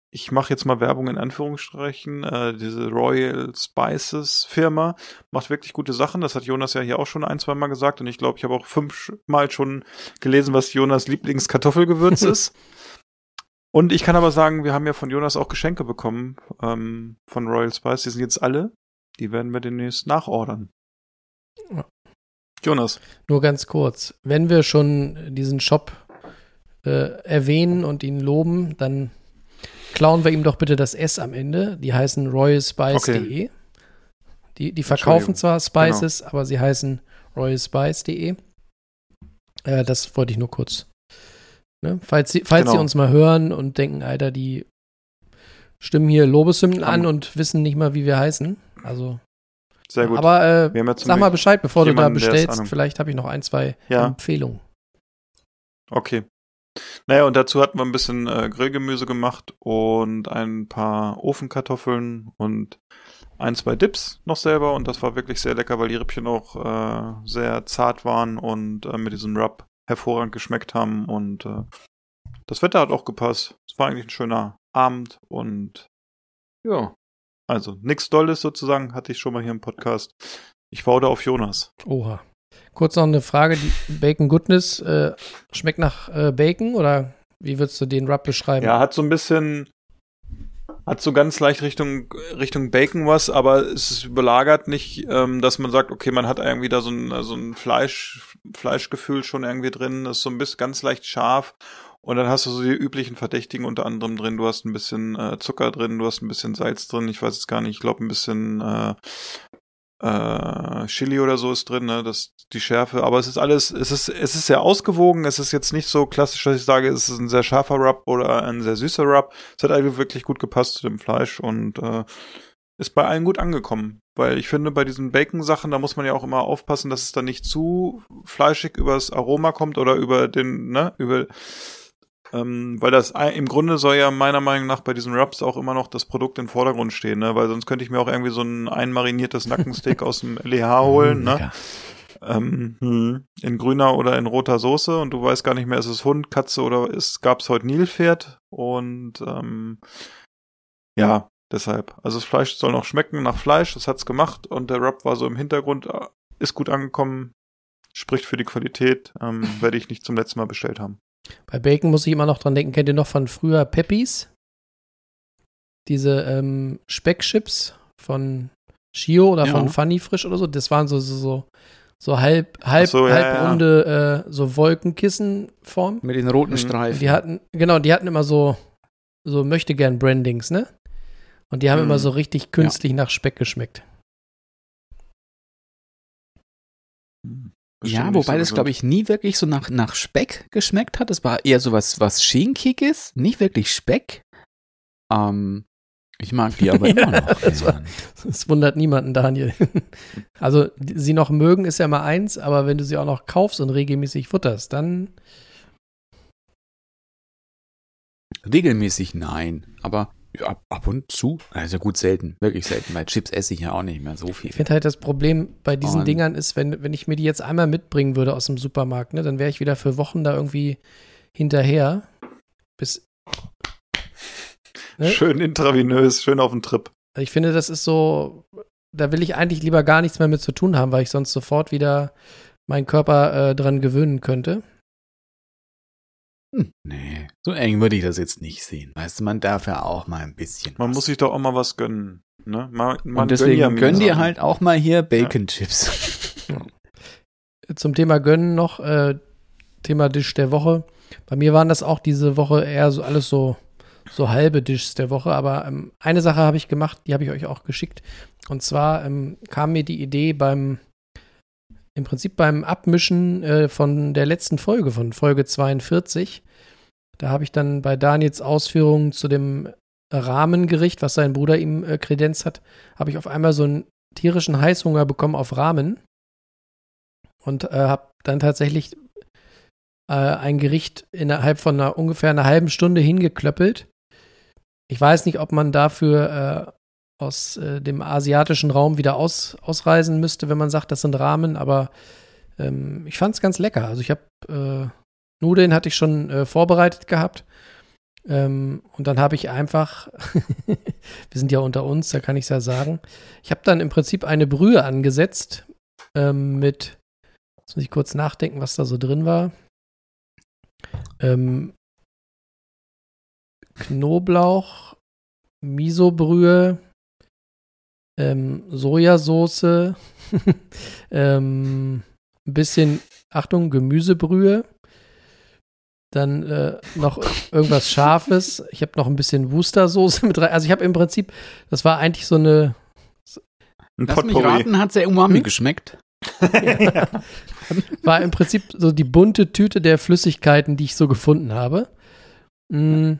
ich mache jetzt mal Werbung in Anführungsstrichen. Äh, diese Royal Spices Firma macht wirklich gute Sachen. Das hat Jonas ja hier auch schon ein, zwei Mal gesagt. Und ich glaube, ich habe auch fünfmal schon gelesen, was Jonas Lieblingskartoffelgewürz ist. Und ich kann aber sagen, wir haben ja von Jonas auch Geschenke bekommen ähm, von Royal Spice. Die sind jetzt alle. Die werden wir demnächst nachordern. Jonas. Nur ganz kurz. Wenn wir schon diesen Shop äh, erwähnen und ihn loben, dann klauen wir ihm doch bitte das S am Ende. Die heißen royalspice.de. Die, die verkaufen zwar Spices, aber sie heißen royalspice.de. Äh, das wollte ich nur kurz. Ne? Falls, sie, falls sie Genau. uns mal hören und denken, Alter, die stimmen hier Lobeshymnen an und wissen nicht mal, wie wir heißen. Also, Sehr gut. aber äh, ja sag mal Bescheid, bevor du da jemanden, der es bestellst. Vielleicht habe ich noch ein, zwei Ja. Empfehlungen. Okay. Naja, und dazu hatten wir ein bisschen äh, Grillgemüse gemacht und ein paar Ofenkartoffeln und ein, zwei Dips noch selber und das war wirklich sehr lecker, weil die Rippchen auch äh, sehr zart waren und äh, mit diesem Rub hervorragend geschmeckt haben und äh, das Wetter hat auch gepasst. Es war eigentlich ein schöner Abend und ja, also nix Dolles sozusagen hatte ich schon mal hier im Podcast. Ich baue da auf Jonas. Oha. Kurz noch eine Frage. Die Bacon Goodness äh, schmeckt nach äh, Bacon oder wie würdest du den Rub beschreiben? Ja, hat so ein bisschen, hat so ganz leicht Richtung, Richtung Bacon was, aber es ist überlagert nicht, ähm, dass man sagt, okay, man hat irgendwie da so ein, so ein Fleisch, Fleischgefühl schon irgendwie drin, das ist so ein bisschen ganz leicht scharf. Und dann hast du so die üblichen Verdächtigen unter anderem drin. Du hast ein bisschen äh, Zucker drin, du hast ein bisschen Salz drin, ich weiß es gar nicht, ich glaube ein bisschen äh, äh, Chili oder so ist drin, ne? Das die Schärfe, aber es ist alles, es ist, es ist sehr ausgewogen, es ist jetzt nicht so klassisch, dass ich sage, es ist ein sehr scharfer Rub oder ein sehr süßer Rub. Es hat eigentlich wirklich gut gepasst zu dem Fleisch und äh, ist bei allen gut angekommen. Weil ich finde, bei diesen Bacon-Sachen, da muss man ja auch immer aufpassen, dass es dann nicht zu fleischig übers Aroma kommt oder über den, ne, über ähm, weil das im Grunde soll ja meiner Meinung nach bei diesen Rubs auch immer noch das Produkt im Vordergrund stehen, ne? Weil sonst könnte ich mir auch irgendwie so ein einmariniertes Nackensteak aus dem LEH holen, ne? Ähm, hm, in grüner oder in roter Soße und du weißt gar nicht mehr, ist es Hund, Katze oder ist, gab's heute Nilpferd und ähm, ja, deshalb. Also das Fleisch soll noch schmecken nach Fleisch, das hat's gemacht und der Rub war so im Hintergrund, äh, ist gut angekommen, spricht für die Qualität, ähm, werde ich nicht zum letzten Mal bestellt haben. Bei Bacon muss ich immer noch dran denken. Kennt ihr noch von früher Peppies? Diese ähm, Speckchips von Shio oder Ja. von Funny Frisch oder so. Das waren so, so, so, so halb, halb, so, ja, halbrunde, Äh, so Wolkenkissenform. Mit den roten Mhm. Streifen. Die hatten, genau, die hatten immer so, so möchte gern Brandings, ne? Und die haben Mhm. immer so richtig künstlich nach Speck geschmeckt. Ja, wobei das, glaube ich, nie wirklich so nach, nach Speck geschmeckt hat. Es war eher so was, was Schinkiges, nicht wirklich Speck. Ähm, ich mag die aber immer noch. das war-. Das wundert niemanden, Daniel. Also, sie noch mögen ist ja mal eins, aber wenn du sie auch noch kaufst und regelmäßig futterst, dann Regelmäßig nein, aber ab, ab und zu, also gut selten, wirklich selten, weil Chips esse ich ja auch nicht mehr so viel. Ich finde halt das Problem bei diesen Und- Dingern ist, wenn, wenn ich mir die jetzt einmal mitbringen würde aus dem Supermarkt, ne, dann wäre ich wieder für Wochen da irgendwie hinterher. Bis. Ne? Schön intravenös, schön auf den Trip. Ich finde, das ist so, da will ich eigentlich lieber gar nichts mehr mit zu tun haben, weil ich sonst sofort wieder meinen Körper äh, dran gewöhnen könnte. Hm, nee, so eng würde ich das jetzt nicht sehen. Weißt du, man darf ja auch mal ein bisschen. Man was. muss sich doch auch mal was gönnen. Ne? Man, man und deswegen gönn ja gönn dir halt auch mal hier Bacon Chips. Zum Thema Gönnen noch, äh, Thema Dish der Woche. Bei mir waren das auch diese Woche eher so alles so, so halbe Dishes der Woche, aber ähm, eine Sache habe ich gemacht, die habe ich euch auch geschickt. Und zwar ähm, kam mir die Idee beim, im Prinzip beim Abmischen äh, von der letzten Folge, von Folge 42. Da habe ich dann bei Daniels Ausführungen zu dem Rahmengericht, was sein Bruder ihm äh, kredenzt hat, habe ich auf einmal so einen tierischen Heißhunger bekommen auf Ramen und äh, habe dann tatsächlich äh, ein Gericht innerhalb von einer, ungefähr einer halben Stunde hingeklöppelt. Ich weiß nicht, ob man dafür äh, aus äh, dem asiatischen Raum wieder aus, ausreisen müsste, wenn man sagt, das sind Ramen, aber ähm, ich fand es ganz lecker. Also ich habe äh, Nudeln hatte ich schon äh, vorbereitet gehabt. Ähm, und dann habe ich einfach, wir sind ja unter uns, da kann ich es ja sagen, ich habe dann im Prinzip eine Brühe angesetzt ähm, mit, jetzt muss ich kurz nachdenken, was da so drin war. Ähm, Knoblauch, Miso-Brühe, ähm, Sojasauce, ähm, ein bisschen, Achtung, Gemüsebrühe, dann äh, noch irgendwas Scharfes. Ich habe noch ein bisschen Wustersoße mit rein. Also ich habe im Prinzip, das war eigentlich so eine, Ein Lass mich raten, hat sehr umami Hm? geschmeckt. war im Prinzip so die bunte Tüte der Flüssigkeiten, die ich so gefunden habe. Mm,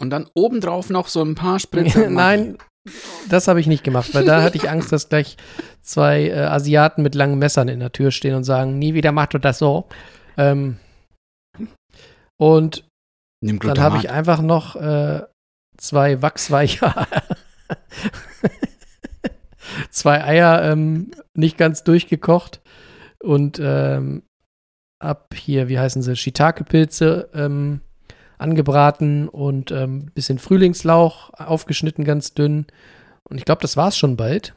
Und dann obendrauf noch so ein paar Spritzer. Nein, das habe ich nicht gemacht, weil da hatte ich Angst, dass gleich zwei äh, Asiaten mit langen Messern in der Tür stehen und sagen, nie wieder machst du das so. Ähm, und dann habe ich einfach noch äh, zwei wachsweiche zwei Eier ähm, nicht ganz durchgekocht und ähm, ab hier, wie heißen sie, Shiitake-Pilze ähm, angebraten und ähm, bisschen Frühlingslauch aufgeschnitten, ganz dünn. Und ich glaube, das war es schon bald.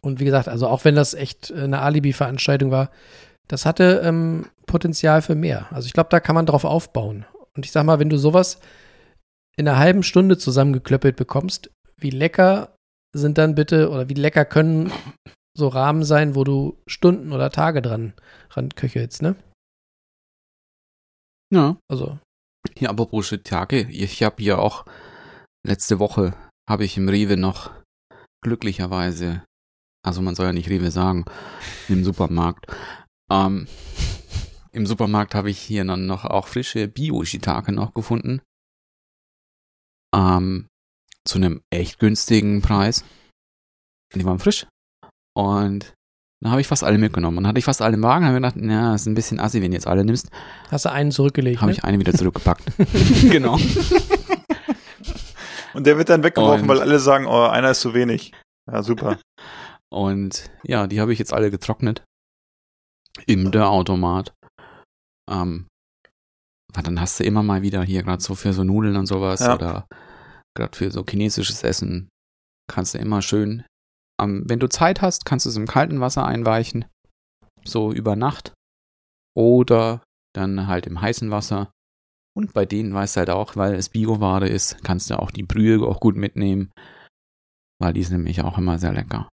Und wie gesagt, also auch wenn das echt äh, eine Alibi-Veranstaltung war, das hatte ähm, Potenzial für mehr. Also ich glaube, da kann man drauf aufbauen. Und ich sag mal, wenn du sowas in einer halben Stunde zusammengeklöppelt bekommst, wie lecker sind dann bitte oder wie lecker können so Rahmen sein, wo du Stunden oder Tage dran, dran köchelst, ne? Ja. Also, Hier, apropos Shiitake, ich habe hier auch letzte Woche habe ich im Rewe noch glücklicherweise, also man soll ja nicht Rewe sagen, im Supermarkt. Ähm, Im Supermarkt habe ich hier dann noch auch frische Bio-Shiitake noch gefunden. Ähm, zu einem echt günstigen Preis. Die waren frisch. Und dann habe ich fast alle mitgenommen. Und dann hatte ich fast alle im Wagen, habe mir gedacht, na, ist ein bisschen assi, wenn du jetzt alle nimmst. hast du einen zurückgelegt, Habe ne? ich eine wieder zurückgepackt. genau. Und der wird dann weggeworfen, Und- weil alle sagen, oh, einer ist zu wenig. Ja, super. Und ja, die habe ich jetzt alle getrocknet. Im der Automat. Ähm, weil dann hast du immer mal wieder hier gerade so für so Nudeln und sowas Ja. oder gerade für so chinesisches Essen kannst du immer schön, ähm, wenn du Zeit hast, kannst du es im kalten Wasser einweichen, so über Nacht oder dann halt im heißen Wasser. Und bei denen weißt du halt auch, weil es Bioware ist, kannst du auch die Brühe auch gut mitnehmen, weil die ist nämlich auch immer sehr lecker.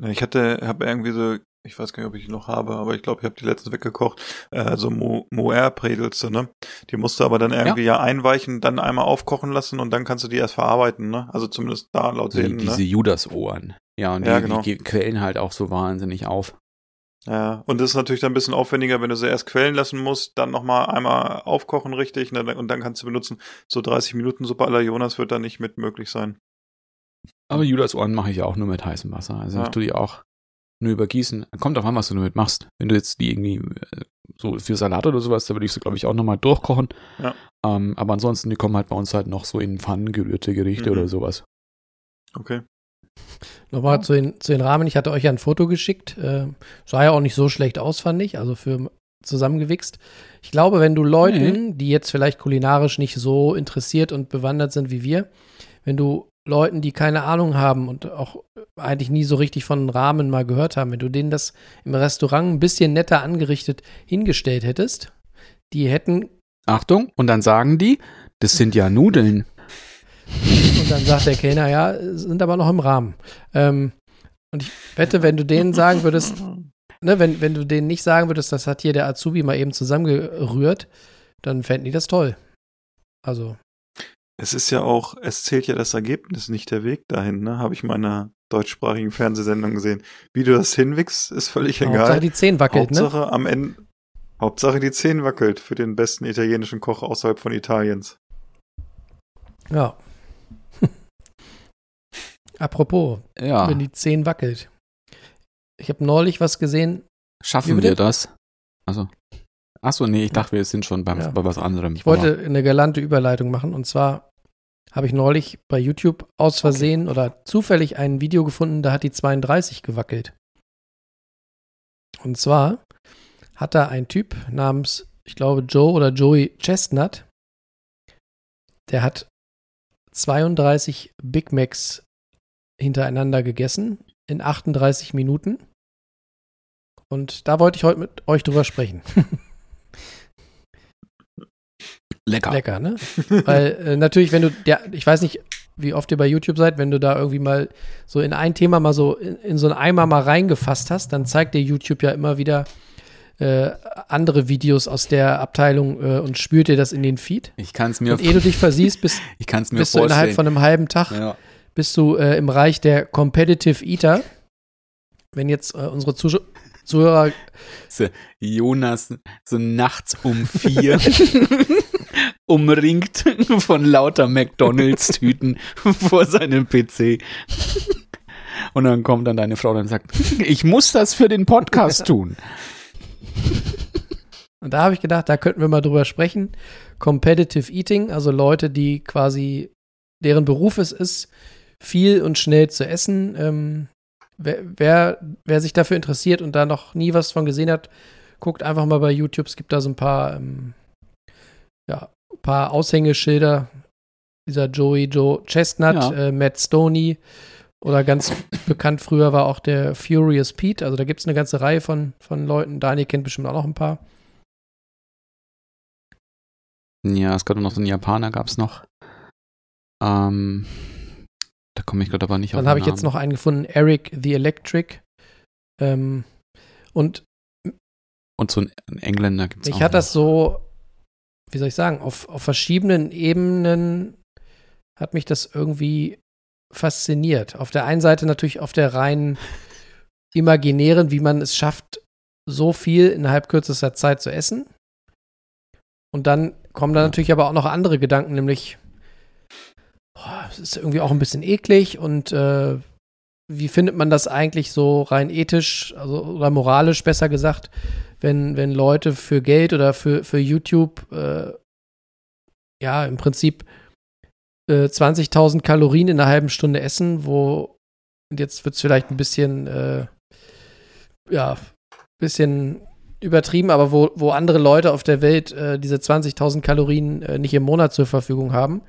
Ja, Ich hatte, habe irgendwie so, ich weiß gar nicht, ob ich die noch habe, aber ich glaube, ich habe die letztens weggekocht, äh, so Mo Moer-Prädelste, ne? Die musst du aber dann irgendwie ja. einweichen, dann einmal aufkochen lassen und dann kannst du die erst verarbeiten, ne? Also zumindest da laut die, denen, diese ne? Judas-Ohren. Ja, und Ja, die, genau. die quellen halt auch so wahnsinnig auf. Ja, und das ist natürlich dann ein bisschen aufwendiger, wenn du sie erst quellen lassen musst, dann nochmal einmal aufkochen richtig, ne? Und dann kannst du benutzen. So 30 Minuten Suppe la Jonas wird da nicht mit möglich sein. Aber Judas-Ohren mache ich auch nur mit heißem Wasser. Also Ja. ich tue die auch nur übergießen. Kommt auf an, was du damit machst. Wenn du jetzt die irgendwie äh, so für Salat oder sowas, da würde ich sie, glaube ich, auch nochmal durchkochen. Ja. Ähm, aber ansonsten, die kommen halt bei uns halt noch so in Pfannen gerührte Gerichte Mhm. oder sowas. Okay. Nochmal zu, den, zu den Rahmen. Ich hatte euch ja ein Foto geschickt. Äh, sah ja auch nicht so schlecht aus, fand ich. Also für zusammengewichst. Ich glaube, wenn du Leuten, die jetzt vielleicht kulinarisch nicht so interessiert und bewandert sind wie wir, wenn du Leuten, die keine Ahnung haben und auch eigentlich nie so richtig von Rahmen mal gehört haben, wenn du denen das im Restaurant ein bisschen netter angerichtet hingestellt hättest, die hätten Achtung, und dann sagen die, das sind ja Nudeln. Und dann sagt der Kellner, ja, sind aber noch im Rahmen. Ähm, und ich wette, wenn du denen sagen würdest, ne, wenn, wenn du denen nicht sagen würdest, das hat hier der Azubi mal eben zusammengerührt, dann fänden die das toll. Also, Es ist ja auch, es zählt ja das Ergebnis, nicht der Weg dahin, ne? Habe ich in meiner deutschsprachigen Fernsehsendung gesehen. Wie du das hinwickst, ist völlig egal. Hauptsache die Zehen wackelt, ne? Hauptsache am Ende, Hauptsache die Zehen wackelt für den besten italienischen Koch außerhalb von Italiens. Ja. Apropos, Ja, wenn die Zehen wackelt. Ich habe neulich was gesehen. Schaffen wir das? Also, achso, nee, ich dachte, wir sind schon beim, Ja. bei was anderem. Ich wollte eine galante Überleitung machen und zwar habe ich neulich bei YouTube aus Versehen oder zufällig ein Video gefunden, da hat die 32 gewackelt. Und zwar hat da ein Typ namens, ich glaube, Joe oder Joey Chestnut, der hat 32 Big Macs hintereinander gegessen in 38 Minuten. Und da wollte ich heute mit euch drüber sprechen. lecker. Lecker, ne? Weil äh, natürlich, wenn du, ja, ich weiß nicht, wie oft ihr bei YouTube seid, wenn du da irgendwie mal so in ein Thema mal so in, in so einen Eimer mal reingefasst hast, dann zeigt dir YouTube ja immer wieder äh, andere Videos aus der Abteilung äh, und spürt dir das in den Feed. Ich kann es mir, Und ehe du dich versiehst, bist, ich kann's mir bist du innerhalb von einem halben Tag ja. Bist du äh, im Bereich der Competitive Eater. Wenn jetzt äh, unsere Zusch Zuhörer Jonas so nachts um vier umringt von lauter McDonalds-Tüten vor seinem PC. Und dann kommt dann deine Frau und sagt, ich muss das für den Podcast tun. Und da habe ich gedacht, da könnten wir mal drüber sprechen. Competitive Eating, also Leute, die quasi, deren Beruf es ist, viel und schnell zu essen. Ähm, wer, wer, wer sich dafür interessiert und da noch nie was von gesehen hat, guckt einfach mal bei YouTube. Es gibt da so ein paar, ähm, ja, paar Aushängeschilder. Dieser Joey Joe Chestnut, Ja. äh, Matt Stoney oder ganz bekannt früher war auch der Furious Pete. Also da gibt es eine ganze Reihe von, von Leuten. Daniel kennt bestimmt auch noch ein paar. Ja, es gab noch so einen Japaner, gab's noch. Ähm, da komme ich gerade aber nicht auf Dann habe ich jetzt noch einen gefunden, Eric the Electric. Ähm, und Und so einen Engländer gibt's auch mich hat noch. das so, wie soll ich sagen, auf, auf verschiedenen Ebenen hat mich das irgendwie fasziniert. Auf der einen Seite natürlich auf der rein imaginären, wie man es schafft, so viel innerhalb kürzester Zeit zu essen. Und dann kommen da natürlich aber auch noch andere Gedanken, nämlich es ist irgendwie auch ein bisschen eklig und äh, wie findet man das eigentlich so rein ethisch, also oder moralisch besser gesagt, wenn, wenn Leute für Geld oder für, für YouTube äh, ja im Prinzip äh, 20.000 Kalorien in einer halben Stunde essen, wo und jetzt wird es vielleicht ein bisschen äh, ja, bisschen übertrieben, aber wo, wo andere Leute auf der Welt äh, diese 20.000 Kalorien äh, nicht im Monat zur Verfügung haben.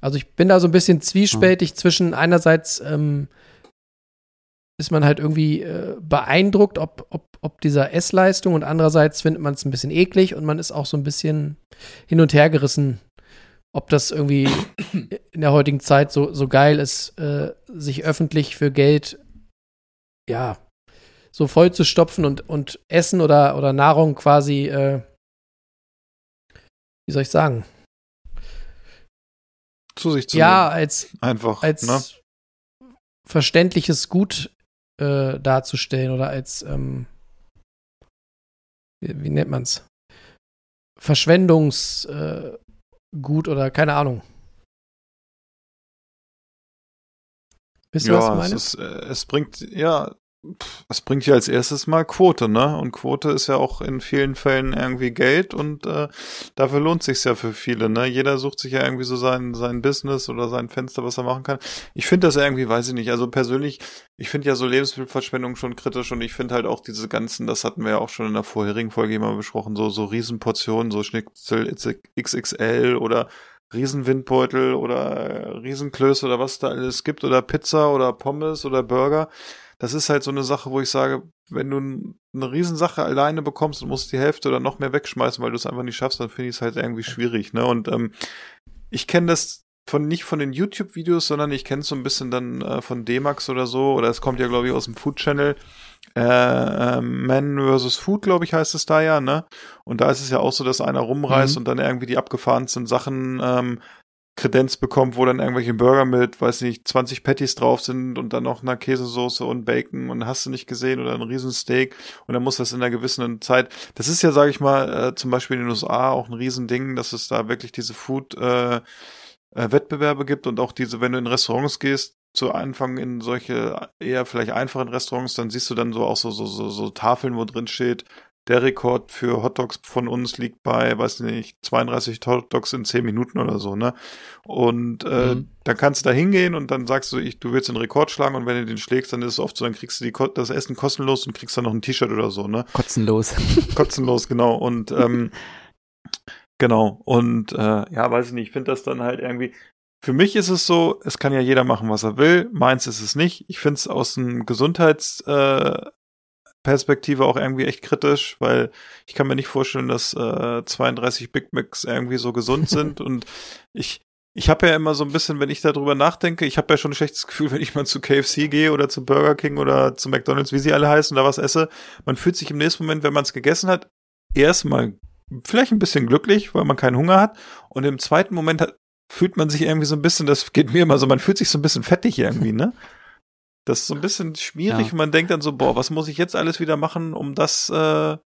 Also ich bin da so ein bisschen zwiespältig zwischen einerseits ähm, ist man halt irgendwie äh, beeindruckt, ob, ob, ob dieser Essleistung und andererseits findet man es ein bisschen eklig und man ist auch so ein bisschen hin und her gerissen, ob das irgendwie in der heutigen Zeit so, so geil ist, äh, sich öffentlich für Geld ja so voll zu stopfen und, und Essen oder, oder Nahrung quasi, äh, wie soll ich sagen? Zu sich zu Ja, nehmen. als, Einfach. als ne? verständliches Gut äh, darzustellen oder als, ähm, wie, wie nennt man's? Verschwendungsgut äh, oder keine Ahnung. Wisst ihr, was ich Ja, es, meine? ist, äh, es bringt, ja, es bringt ja als erstes mal Quote, ne? Und Quote ist ja auch in vielen Fällen irgendwie Geld und äh, dafür lohnt sich's ja für viele, ne? Jeder sucht sich ja irgendwie so sein, sein Business oder sein Fenster, was er machen kann. Ich finde das irgendwie, weiß ich nicht, also persönlich, ich finde ja so Lebensmittelverschwendung schon kritisch und ich finde halt auch diese ganzen, das hatten wir ja auch schon in der vorherigen Folge immer besprochen, so, so Riesenportionen, so Schnitzel XXL oder Riesenwindbeutel oder äh, Riesenklöße oder was da alles gibt oder Pizza oder Pommes oder Burger. Das ist halt so eine Sache, wo ich sage, wenn du eine Riesensache alleine bekommst und musst die Hälfte oder noch mehr wegschmeißen, weil du es einfach nicht schaffst, dann finde ich es halt irgendwie schwierig, ne? Und ähm, ich kenne das von nicht von den YouTube-Videos, sondern ich kenne es so ein bisschen dann äh, von D-Max oder so, oder es kommt ja, glaube ich, aus dem Food Channel. Äh, äh, Man vs. Food, glaube ich, heißt es da ja, ne? Und da ist es ja auch so, dass einer rumreist Mhm. und dann irgendwie die abgefahrensten Sachen ähm, Kredenz bekommt, wo dann irgendwelche Burger mit, weiß nicht, 20 Patties drauf sind und dann noch eine Käsesoße und Bacon und hast du nicht gesehen oder ein Riesensteak und dann muss das in einer gewissen Zeit. Das ist ja, sage ich mal, äh, zum Beispiel in den USA auch ein Riesending, dass es da wirklich diese Food äh, äh, Wettbewerbe gibt und auch diese, wenn du in Restaurants gehst, zu Anfang in solche eher vielleicht einfachen Restaurants, dann siehst du dann so auch so, so, so, so Tafeln, wo drin steht, der Rekord für Hotdogs von uns liegt bei, weiß nicht, 32 Hotdogs in 10 Minuten oder so, ne? Und äh, Mhm. dann kannst du da hingehen und dann sagst du, ich, du willst den Rekord schlagen und wenn du den schlägst, dann ist es oft so, dann kriegst du die, das Essen kostenlos und kriegst dann noch ein T-Shirt oder so, ne? Kotzenlos. Kotzenlos, genau. Und ähm, genau. Und äh, ja, weiß ich nicht, ich finde das dann halt irgendwie. Für mich ist es so, es kann ja jeder machen, was er will. Meins ist es nicht. Ich finde es aus einem Gesundheits äh, Perspektive auch irgendwie echt kritisch, weil ich kann mir nicht vorstellen, dass äh, 32 Big Macs irgendwie so gesund sind und ich ich habe ja immer so ein bisschen, wenn ich darüber nachdenke, ich habe ja schon ein schlechtes Gefühl, wenn ich mal zu KFC gehe oder zu Burger King oder zu McDonald's, wie sie alle heißen, da was esse. Man fühlt sich im nächsten Moment, wenn man es gegessen hat, erstmal vielleicht ein bisschen glücklich, weil man keinen Hunger hat. Und im zweiten Moment hat, fühlt man sich irgendwie so ein bisschen, das geht mir immer so, man fühlt sich so ein bisschen fettig irgendwie, ne? Das ist so ein bisschen schwierig Ja. und man denkt dann so, boah, was muss ich jetzt alles wieder machen, um das, äh,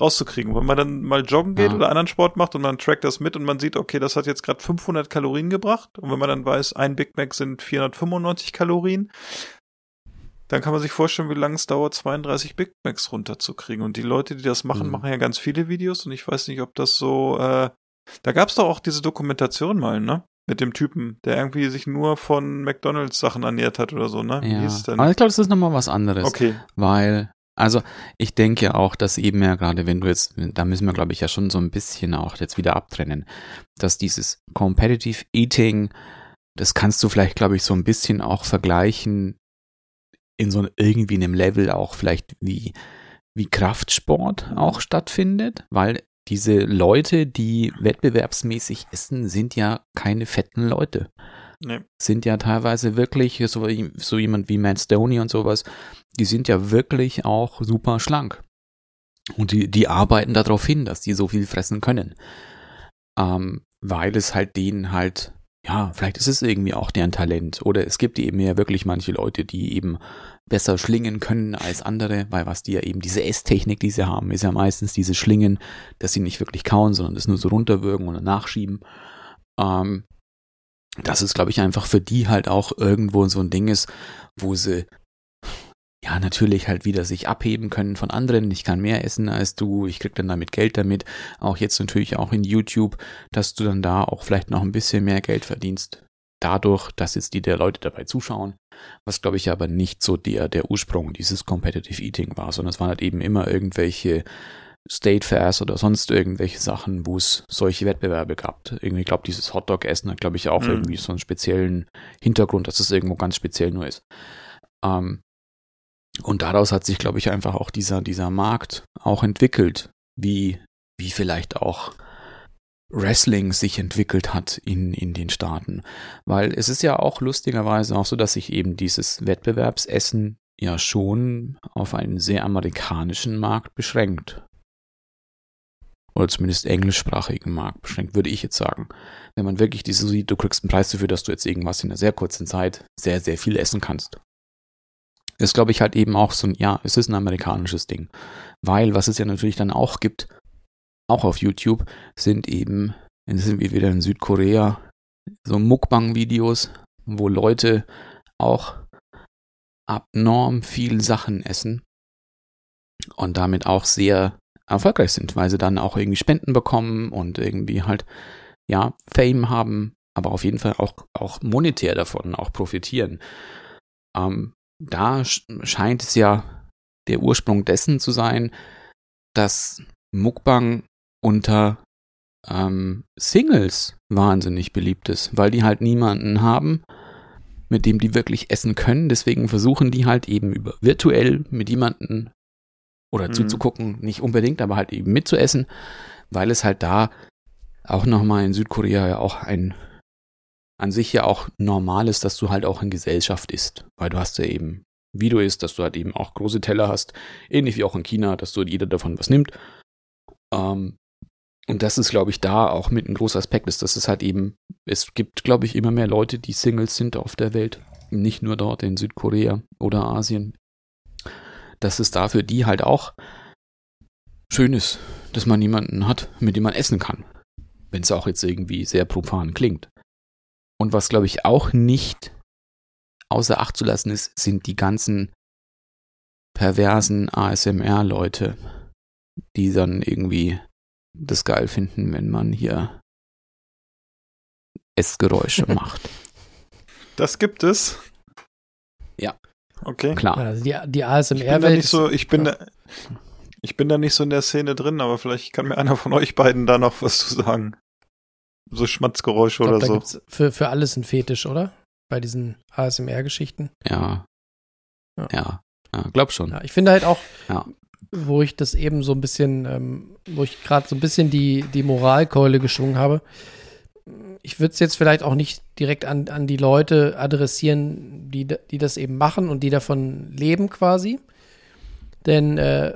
rauszukriegen. Wenn man dann mal joggen geht Ja. oder anderen Sport macht und man trackt das mit und man sieht, okay, das hat jetzt gerade 500 Kalorien gebracht und wenn man dann weiß, ein Big Mac sind 495 Kalorien, dann kann man sich vorstellen, wie lange es dauert, 32 Big Macs runterzukriegen. Und die Leute, die das machen, Mhm. machen ja ganz viele Videos und ich weiß nicht, ob das so, äh, da gab es doch auch diese Dokumentation mal, ne? Mit dem Typen, der irgendwie sich nur von McDonalds Sachen ernährt hat oder so, ne? Wie Ja. hieß es denn? Aber ich glaube, das ist nochmal was anderes. Okay. Weil, also ich denke auch, dass eben ja gerade, wenn du jetzt, da müssen wir, glaube ich, ja schon so ein bisschen auch jetzt wieder abtrennen, dass dieses Competitive Eating, das kannst du vielleicht, glaube ich, so ein bisschen auch vergleichen in so irgendwie einem Level auch vielleicht wie, wie Kraftsport auch stattfindet, weil diese Leute, die wettbewerbsmäßig essen, sind ja keine fetten Leute Nee. sind ja teilweise wirklich, so, so jemand wie Matt Stoney und sowas, die sind ja wirklich auch super schlank. Und die, die arbeiten darauf hin, dass die so viel fressen können. Ähm, weil es halt denen halt, ja, vielleicht ist es irgendwie auch deren Talent. Oder es gibt eben ja wirklich manche Leute, die eben besser schlingen können als andere, weil was die ja eben, diese Esstechnik, die sie haben, ist ja meistens diese Schlingen, dass sie nicht wirklich kauen, sondern das nur so runterwürgen oder nachschieben. Ähm, dass es, glaube ich, einfach für die halt auch irgendwo so ein Ding ist, wo sie ja natürlich halt wieder sich abheben können von anderen. Ich kann mehr essen als du, ich krieg dann damit Geld damit. Auch jetzt natürlich auch in YouTube, dass du dann da auch vielleicht noch ein bisschen mehr Geld verdienst. Dadurch, dass jetzt die der Leute dabei zuschauen. Was glaube ich aber nicht so der, der Ursprung dieses Competitive Eating war, sondern es waren halt eben immer irgendwelche State Fairs oder sonst irgendwelche Sachen, wo es solche Wettbewerbe gab. Irgendwie, ich glaube, dieses Hotdog-Essen hat, glaube ich, auch Mhm. irgendwie so einen speziellen Hintergrund, dass es irgendwo ganz speziell nur ist. Ähm, und daraus hat sich, glaube ich, einfach auch dieser, dieser Markt auch entwickelt, wie, wie vielleicht auch Wrestling sich entwickelt hat in, in den Staaten. Weil es ist ja auch lustigerweise auch so, dass sich eben dieses Wettbewerbsessen ja schon auf einen sehr amerikanischen Markt beschränkt. Oder zumindest englischsprachigen Markt beschränkt, würde ich jetzt sagen. Wenn man wirklich diese sieht, du kriegst einen Preis dafür, dass du jetzt irgendwas in einer sehr kurzen Zeit sehr, sehr viel essen kannst. Ist, glaube ich, halt eben auch so ein, ja, es ist ein amerikanisches Ding. Weil, was es ja natürlich dann auch gibt, auch auf YouTube, sind eben, jetzt sind wir wieder in Südkorea, so Mukbang-Videos, wo Leute auch abnorm viel Sachen essen und damit auch sehr erfolgreich sind, weil sie dann auch irgendwie Spenden bekommen und irgendwie halt, ja, Fame haben, aber auf jeden Fall auch, auch monetär davon auch profitieren. Ähm, da sch scheint es ja der Ursprung dessen zu sein, dass Mukbang unter ähm, Singles wahnsinnig beliebt ist, weil die halt niemanden haben, mit dem die wirklich essen können. Deswegen versuchen die halt eben über virtuell mit jemanden oder Mhm. zuzugucken, nicht unbedingt, aber halt eben mitzuessen, weil es halt da auch nochmal in Südkorea ja auch ein an sich ja auch normal ist, dass du halt auch in Gesellschaft isst, weil du hast ja eben, wie du isst, dass du halt eben auch große Teller hast, ähnlich wie auch in China, dass du jeder davon was nimmt. Ähm, und das ist, glaube ich, da auch mit ein großer Aspekt ist, dass es halt eben, es gibt, glaube ich, immer mehr Leute, die Singles sind auf der Welt, nicht nur dort in Südkorea oder Asien. Dass es da für die halt auch schön ist, dass man jemanden hat, mit dem man essen kann. Wenn es auch jetzt irgendwie sehr profan klingt. Und was, glaube ich, auch nicht außer Acht zu lassen ist, sind die ganzen perversen ASMR-Leute, die dann irgendwie das geil finden, wenn man hier Essgeräusche macht. Das gibt es. Ja. Okay. Klar. Also die, die Ich bin da ASMR-Welt. nicht so, ich bin da, ich bin da nicht so in der Szene drin, aber vielleicht kann mir einer von euch beiden da noch was zu sagen. So Schmatzgeräusche ich glaub, oder da so. gibt's für, für alles ein Fetisch, oder? Bei diesen ASMR-Geschichten. Ja. Ja. Ja. ja glaub schon. Ja, ich finde halt auch, Ja. Wo ich das eben so ein bisschen, ähm, wo ich gerade so ein bisschen die, die Moralkeule geschwungen habe, ich würde es jetzt vielleicht auch nicht direkt an, an die Leute adressieren, die, die das eben machen und die davon leben quasi. Denn äh,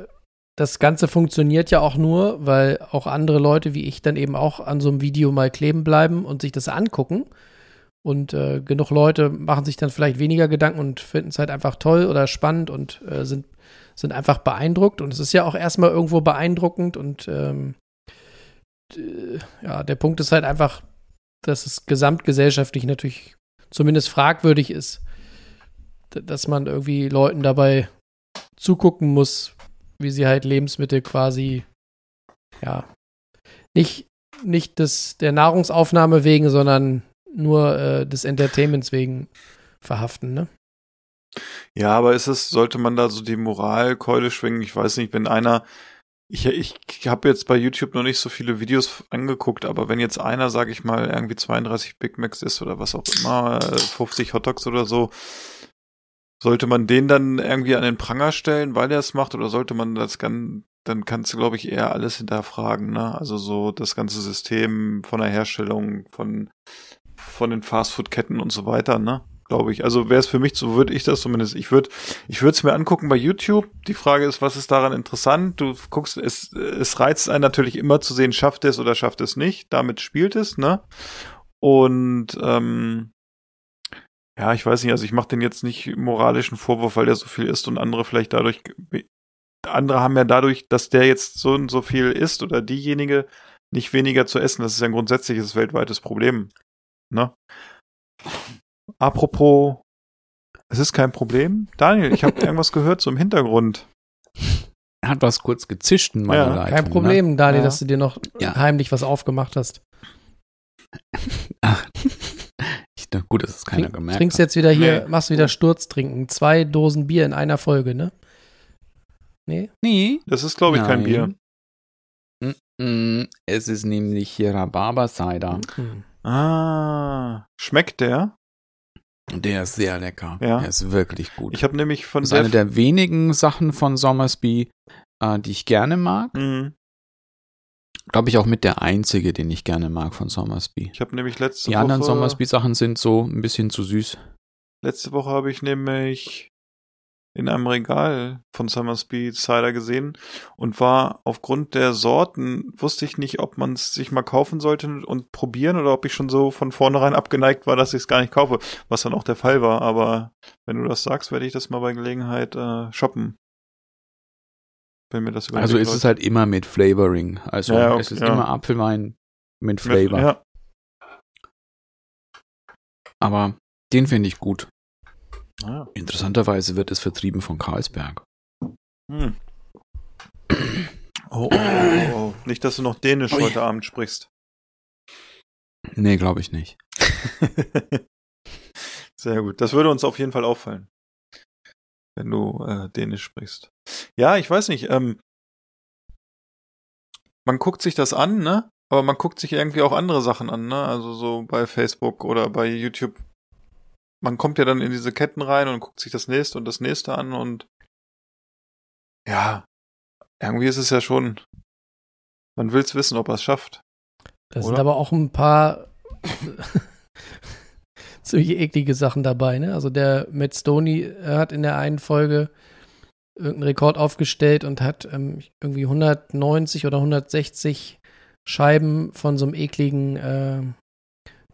das Ganze funktioniert ja auch nur, weil auch andere Leute wie ich dann eben auch an so einem Video mal kleben bleiben und sich das angucken. Und äh, genug Leute machen sich dann vielleicht weniger Gedanken und finden es halt einfach toll oder spannend und äh, sind, sind einfach beeindruckt und es ist ja auch erstmal irgendwo beeindruckend und ähm, ja, der Punkt ist halt einfach, dass es gesamtgesellschaftlich natürlich zumindest fragwürdig ist, dass man irgendwie Leuten dabei zugucken muss, wie sie halt Lebensmittel quasi, ja, nicht, nicht des, der Nahrungsaufnahme wegen, sondern nur äh, des Entertainments wegen verhaften, ne? Ja, aber ist es, sollte man da so die Moralkeule schwingen? Ich weiß nicht, wenn einer, ich, ich habe jetzt bei YouTube noch nicht so viele Videos angeguckt, aber wenn jetzt einer, sag ich mal, irgendwie 32 Big Macs isst oder was auch immer, äh, 50 Hotdogs oder so, sollte man den dann irgendwie an den Pranger stellen, weil er es macht, oder sollte man das gan dann kannst du, glaube ich, eher alles hinterfragen, ne? Also so das ganze System von der Herstellung, von, von den Fastfood-Ketten und so weiter, ne? Glaube ich. Also wäre es für mich, so würde ich das zumindest. Ich würde, ich würde es mir angucken bei YouTube. Die Frage ist, was ist daran interessant? Du guckst, es, es reizt einen natürlich immer zu sehen, schafft es oder schafft es nicht. Damit spielt es, ne? Und ähm, ja, ich weiß nicht, also ich mache den jetzt nicht moralischen Vorwurf, weil der so viel isst und andere vielleicht dadurch, andere haben ja dadurch, dass der jetzt so und so viel isst oder diejenige nicht weniger zu essen. Das ist ja ein grundsätzliches weltweites Problem. Ne? Apropos, es ist kein Problem. Daniel, ich habe irgendwas gehört so im Hintergrund. Er hat was kurz gezischt in meiner Ja, Leitung. Kein Problem, Daniel, Ja. dass du dir noch Ja. heimlich was aufgemacht hast. Ne? Ach, ich, gut, dass es keiner Trink, gemerkt trinkst hat. jetzt wieder hier, Nee. machst wieder Sturz trinken. Zwei Dosen Bier in einer Folge, ne? Nee? Nee. Das ist, glaube ich, kein Nein. Bier. Mm, Es ist nämlich hier Rhabarber-Cider. Hm. Ah, schmeckt der? Der ist sehr lecker. Ja. Der ist wirklich gut. Ich habe nämlich von das ist eine der wenigen Sachen von Somersby, äh, die ich gerne mag. Mhm. Glaube ich auch mit der einzige, den ich gerne mag von Somersby. Ich habe nämlich letzte Die anderen Woche Somersby-Sachen sind so ein bisschen zu süß. letzte Woche habe ich nämlich in einem Regal von Summersby Cider gesehen und war aufgrund der Sorten, wusste ich nicht, ob man es sich mal kaufen sollte und probieren oder ob ich schon so von vornherein abgeneigt war, dass ich es gar nicht kaufe, was dann auch der Fall war. Aber wenn du das sagst, werde ich das mal bei Gelegenheit äh, shoppen. Wenn mir das Also ist es halt immer mit Flavoring. Also Ja, okay, es ist ja. immer Apfelwein mit mit Flavor. Ja, Aber den finde ich gut. Ah, Interessanterweise wird es vertrieben von Karlsberg. hm. Oh, oh, oh, oh. Nicht, dass du noch Dänisch Ui. heute Abend sprichst. Nee, glaube ich nicht. Sehr gut. Das würde uns auf jeden Fall auffallen, wenn du äh, Dänisch sprichst. Ja, ich weiß nicht. Ähm, man guckt sich das an, ne? Aber man guckt sich irgendwie auch andere Sachen an, ne? Also so bei Facebook oder bei YouTube. Man kommt ja dann in diese Ketten rein und guckt sich das nächste und das nächste an und ja, irgendwie ist es ja schon. Man will es wissen, ob er es schafft. Da sind aber auch ein paar ziemlich eklige Sachen dabei, ne? Also der Matt Stoney hat in der einen Folge irgendeinen Rekord aufgestellt und hat ähm, irgendwie 190 oder 160 Scheiben von so einem ekligen äh,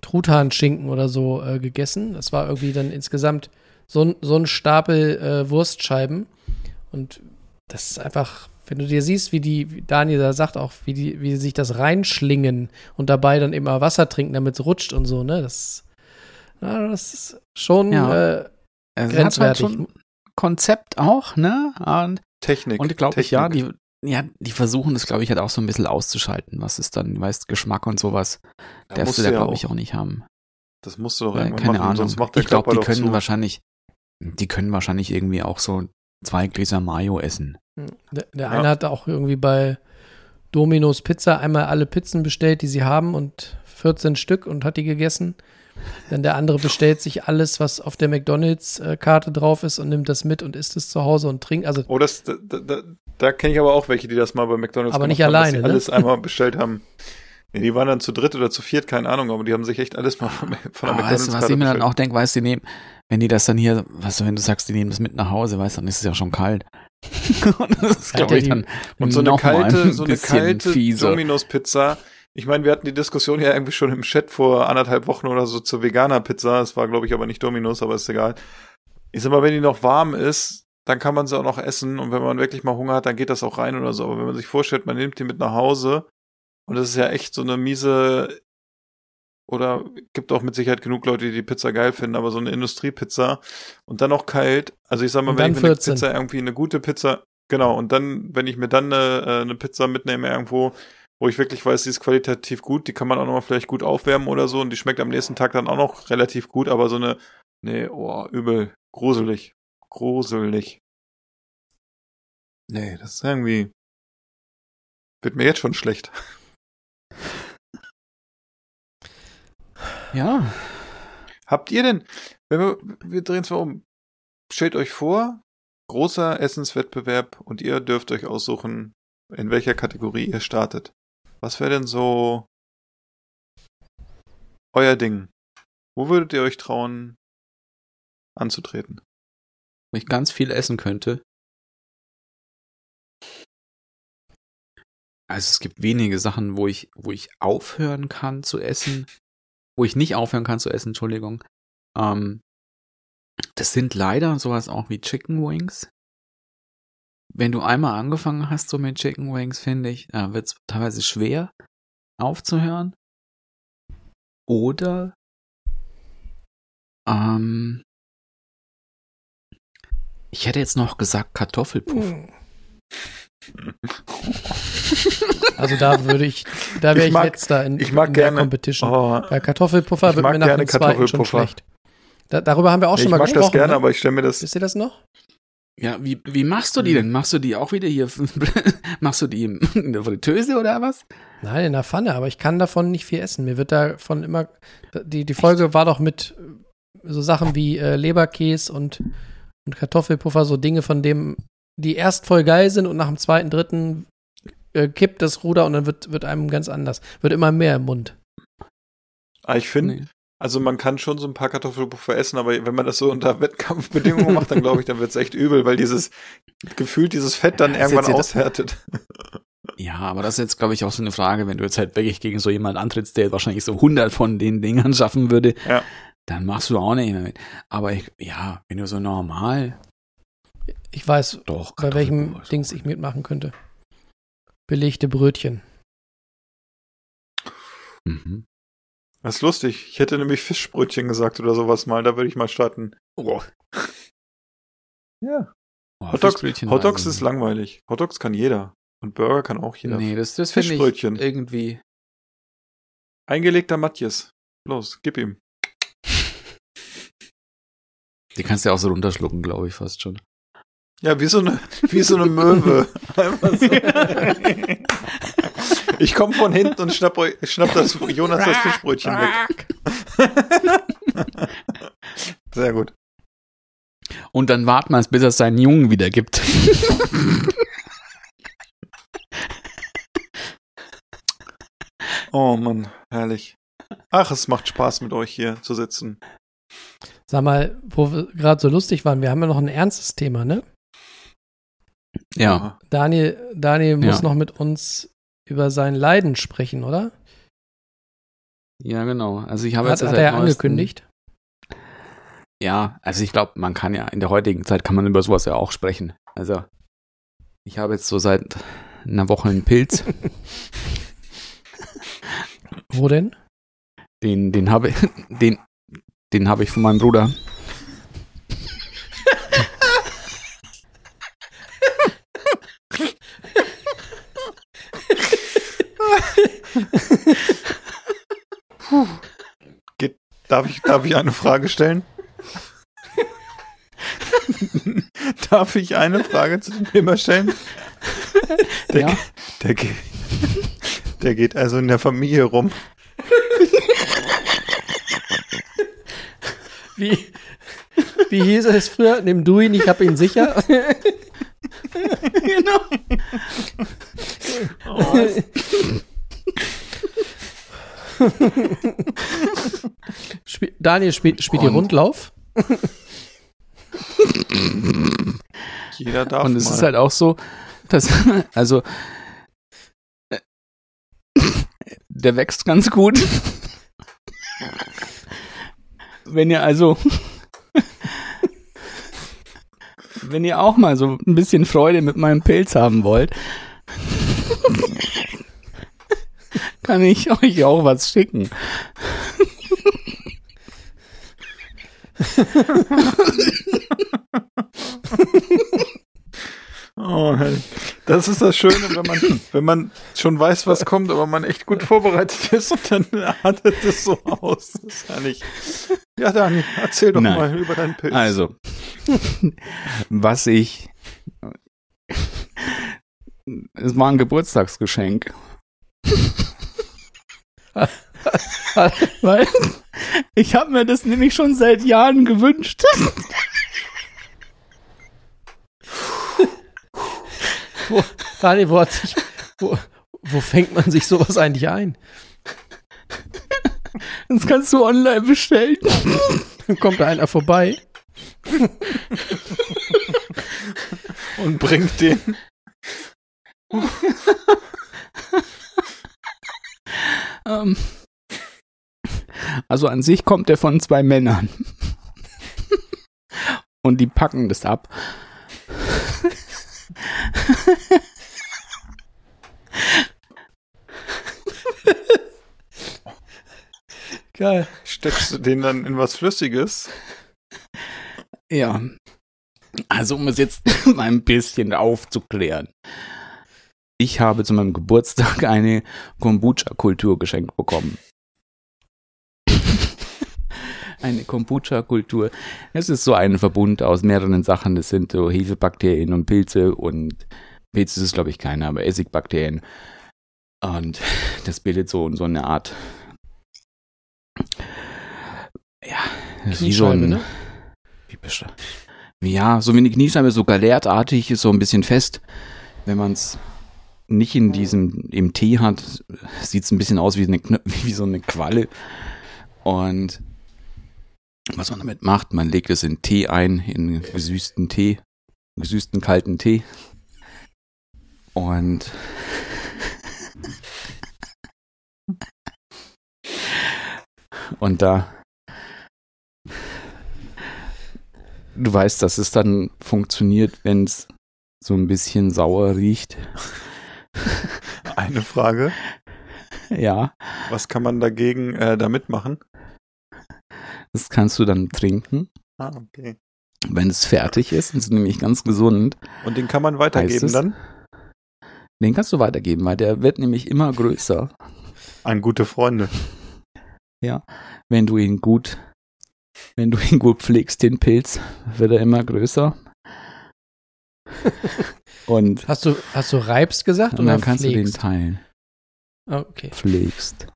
Truthahnschinken oder so äh, gegessen. Das war irgendwie dann insgesamt so, ein- so ein Stapel äh, Wurstscheiben. Und das ist einfach, wenn du dir siehst, wie die, wie Daniel da sagt auch, wie die, wie sich das reinschlingen und dabei dann immer Wasser trinken, damit es rutscht und so, ne? Das, na, das ist schon Ja. äh, Es Grenzwertig. Hat halt schon Konzept auch, ne? Und, Technik. und glaube ich, ja, Technik. die, ja, die versuchen das, glaube ich, halt auch so ein bisschen auszuschalten. Was ist dann, weißt Geschmack und sowas, Ja, darfst musst du da, ja glaube auch. ich, auch nicht haben. Das musst du doch Weil, irgendwann keine machen, Ahnung. sonst macht der Ich glaube, die doch können zu. wahrscheinlich, die können wahrscheinlich irgendwie auch so zwei Gläser Mayo essen. Der, der Ja. eine hat auch irgendwie bei Domino's Pizza einmal alle Pizzen bestellt, die sie haben und 14 Stück und hat die gegessen. Dann der andere bestellt sich alles, was auf der McDonalds-Karte drauf ist und nimmt das mit und isst es zu Hause und trinkt. Also Oh, das, da, da, da, da kenne ich aber auch welche, die das mal bei McDonalds Aber gemacht nicht haben, dass alleine, sie ne? alles einmal bestellt haben. Nee, die waren dann zu dritt oder zu viert, keine Ahnung, aber die haben sich echt alles mal von, von der Aber weißt du, was ich mir dann auch denke, weißt du, die nehmen, wenn die das dann hier, weißt du, wenn du sagst, die nehmen das mit nach Hause, weißt du, dann ist es ja schon kalt. und das ist, glaube ich, dann Und so eine kalte, ein so eine kalte. Domino's-Pizza. Ich meine, wir hatten die Diskussion ja irgendwie schon im Chat vor anderthalb Wochen oder so zur Veganer-Pizza. Es war, glaube ich, aber nicht Domino's, aber ist egal. Ich sag mal, wenn die noch warm ist, dann kann man sie auch noch essen und wenn man wirklich mal Hunger hat, dann geht das auch rein oder so. Aber wenn man sich vorstellt, man nimmt die mit nach Hause und das ist ja echt so eine miese oder gibt auch mit Sicherheit genug Leute, die die Pizza geil finden, aber so eine Industriepizza und dann noch kalt. Also ich sag mal, wenn ich mir eine 14. Pizza irgendwie eine gute Pizza, genau, und dann, wenn ich mir dann eine, äh, eine Pizza mitnehme irgendwo, wo ich wirklich weiß, die ist qualitativ gut, die kann man auch nochmal vielleicht gut aufwärmen oder so und die schmeckt am nächsten Tag dann auch noch relativ gut, aber so eine, nee, oh, übel, gruselig, gruselig. Nee, das ist irgendwie, wird mir jetzt schon schlecht. Ja. Habt ihr denn, wenn wir, wir drehen es mal um, stellt euch vor, großer Essenswettbewerb und ihr dürft euch aussuchen, in welcher Kategorie ihr startet. Was wäre denn so euer Ding? Wo würdet ihr euch trauen, anzutreten? Wenn ich ganz viel essen könnte. Also es gibt wenige Sachen, wo ich, wo ich aufhören kann zu essen, wo ich nicht aufhören kann zu essen, Entschuldigung. Ähm, das sind leider sowas auch wie Chicken Wings. Wenn du einmal angefangen hast so mit Chicken Wings, finde ich, äh, wird es teilweise schwer aufzuhören. Oder ähm, ich hätte jetzt noch gesagt Kartoffelpuff. Hm. Also da würde ich, da wäre Ich ich, mag- letzter in, ich mag in der gerne- Competition. Oh, Bei Kartoffelpuffer Ich wird mag mir nach dem zweiten schon Kartoffelpuffer. schlecht. Da, darüber haben wir auch ich schon mal mag gesprochen. das gerne, ne? aber ich stelle mir das, Wisst ihr das noch? Ja, wie, wie machst du die denn? Machst du die auch wieder hier? machst du die in der Fritteuse oder was? Nein, in der Pfanne, aber ich kann davon nicht viel essen. Mir wird davon immer. Die, die Folge war doch mit äh, so Sachen wie äh, Leberkäse und, und Kartoffelpuffer, so Dinge, von dem die erst voll geil sind und nach dem zweiten, dritten äh, kippt das Ruder und dann wird, wird einem ganz anders. Wird immer mehr im Mund. ah, ich finde, Nee. Also man kann schon so ein paar Kartoffelpuffer essen, aber wenn man das so unter Wettkampfbedingungen macht, dann glaube ich, dann wird es echt übel, weil dieses, gefühlt dieses Fett dann Ja, das irgendwann aushärtet. Ja, aber das ist jetzt, glaube ich, auch so eine Frage, wenn du jetzt halt wirklich gegen so jemand antrittst, der wahrscheinlich so 100 von den Dingern schaffen würde, Ja. dann machst du auch nicht mehr mit. Aber ich, ja, wenn du so normal, Ich weiß, doch. bei welchem Dings ich mitmachen könnte. Belegte Brötchen. Mhm. Das ist lustig. Ich hätte nämlich Fischbrötchen gesagt oder sowas mal, da würde ich mal starten. Oh, Ja. oh, Hotdogs, Fischbrötchen Hotdogs weiß ist langweilig. Hotdogs kann jeder. Und Burger kann auch jeder. Nee, das, das finde Fischbrötchen. ich irgendwie. Eingelegter Matjes. Los, gib ihm. Die kannst du ja auch so runterschlucken, glaube ich, fast schon. Ja, wie so eine, wie so eine Möwe. Einfach so. Ich komme von hinten und schnapp, euch, schnapp das Jonas das Fischbrötchen weg. Sehr gut. Und dann warten wir es, bis es seinen Jungen wieder gibt. Oh Mann, herrlich. Ach, es macht Spaß mit euch hier zu sitzen. Sag mal, wo wir gerade so lustig waren, wir haben ja noch ein ernstes Thema, ne? ja. Daniel, Daniel muss Ja. noch mit uns über sein Leiden sprechen, oder? Ja, genau. Also ich habe Hat, jetzt hat er neuestem- angekündigt? Ja, also ich glaube, man kann ja in der heutigen Zeit kann man über sowas ja auch sprechen. Also ich habe jetzt so seit einer Woche einen Pilz, Wo denn? den den habe ich den den habe ich von meinem Bruder. Darf ich, darf ich eine Frage stellen? darf ich eine Frage zu dem Thema stellen? Der, Ja. der, geht, der geht also in der Familie rum. Wie, wie hieß es früher? Nimm du ihn, ich hab ihn sicher. genau. Spiel, Daniel spielt, spielt die Und- Rundlauf. Jeder darf Und es mal. ist halt auch so, dass also der wächst ganz gut. Wenn ihr also Wenn ihr auch mal so ein bisschen Freude mit meinem Pilz haben wollt, kann ich euch auch was schicken. Oh, das ist das Schöne, wenn man, wenn man schon weiß, was kommt, aber man echt gut vorbereitet ist und dann artet es so aus. Das ist ja nicht. Ja, Dani, erzähl doch Nein. mal über deinen Pilz. Also, was ich. Es war ein Geburtstagsgeschenk. Weil ich habe mir das nämlich schon seit Jahren gewünscht. Wo, Daniel, wo, hat sich, wo, wo fängt man sich sowas eigentlich ein? Das kannst du online bestellen. Dann kommt da einer vorbei. und bringt den. Ähm, also an sich kommt er von zwei Männern. Und die packen das ab. Geil. Steckst du den dann in was Flüssiges? Ja. Also um es jetzt mal ein bisschen aufzuklären. Ich habe zu meinem Geburtstag eine Kombucha-Kultur geschenkt bekommen. Eine Kombucha-Kultur. Es ist so ein Verbund aus mehreren Sachen. Das sind so Hefebakterien und Pilze und Pilze ist es glaube ich keine, aber Essigbakterien. Und das bildet so, so eine Art ja, wie so ein ne? wie besch- wie, ja, so wie eine Kniescheibe, so galertartig, ist so ein bisschen fest. Wenn man es nicht in diesem, im Tee hat, sieht es ein bisschen aus wie, eine, wie so eine Qualle. Und was man damit macht, man legt es in Tee ein, in gesüßten Tee, gesüßten kalten Tee. Und und da du weißt, dass es dann funktioniert, wenn es so ein bisschen sauer riecht. Eine Frage. Ja, Was kann man dagegen äh, damit machen? Das kannst du dann trinken, Ah, okay. wenn es fertig ist. Ist nämlich ganz gesund. Und den kann man weitergeben es? dann? Den kannst du weitergeben, weil der wird nämlich immer größer, An gute Freunde. wenn du ihn gut, wenn du ihn gut pflegst, den Pilz, wird er immer größer. Und, Hast du, hast du reibst gesagt und oder dann kannst du den pflegst? teilen. Ah, okay. pflegst.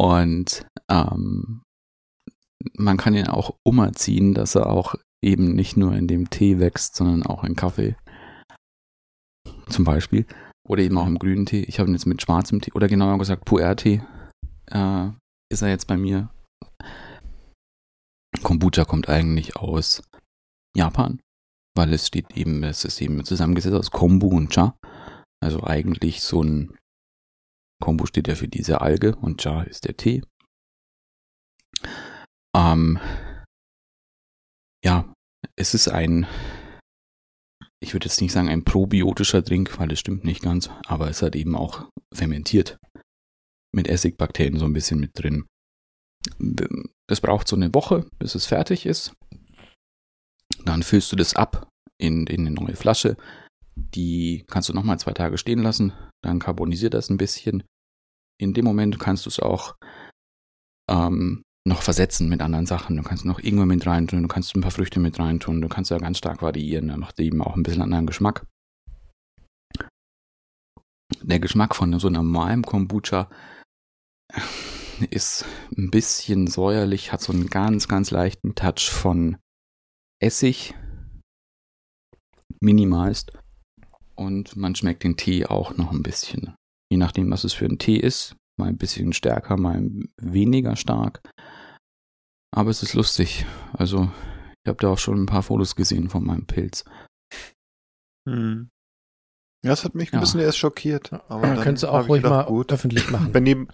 Und ähm, man kann ihn auch umerziehen, dass er auch eben nicht nur in dem Tee wächst, sondern auch in Kaffee. Zum Beispiel. Oder eben auch im grünen Tee. Ich habe ihn jetzt mit schwarzem Tee, oder genauer gesagt Puer-Tee, äh, ist er jetzt bei mir. Kombucha kommt eigentlich aus Japan, weil es steht eben, es ist eben zusammengesetzt aus Kombu und Cha. Also eigentlich so ein Kombu steht ja für diese Alge und Cha ist der Tee. Ähm, ja, es ist ein, ich würde jetzt nicht sagen ein probiotischer Drink, weil das stimmt nicht ganz, aber es hat eben auch fermentiert. Mit Essigbakterien so ein bisschen mit drin. Das braucht so eine Woche, bis es fertig ist. Dann füllst du das ab in, in eine neue Flasche. Die kannst du nochmal zwei Tage stehen lassen. Dann carbonisiert das ein bisschen. In dem Moment kannst du es auch ähm, noch versetzen mit anderen Sachen. Du kannst noch Ingwer mit reintun, du kannst ein paar Früchte mit reintun, du kannst ja ganz stark variieren. Dann macht eben auch ein bisschen anderen Geschmack. Der Geschmack von so einem normalen Kombucha ist ein bisschen säuerlich, hat so einen ganz, ganz leichten Touch von Essig, minimalst. Und man schmeckt den Tee auch noch ein bisschen. Je nachdem, was es für ein Tee ist. Mal ein bisschen stärker, mal weniger stark. Aber es ist lustig. Also, ich habe da auch schon ein paar Fotos gesehen von meinem Pilz. Hm. Ja, das hat mich ein Ja. bisschen erst schockiert. Aber dann Könntest du auch ruhig gedacht, mal öffentlich machen. Wenn die,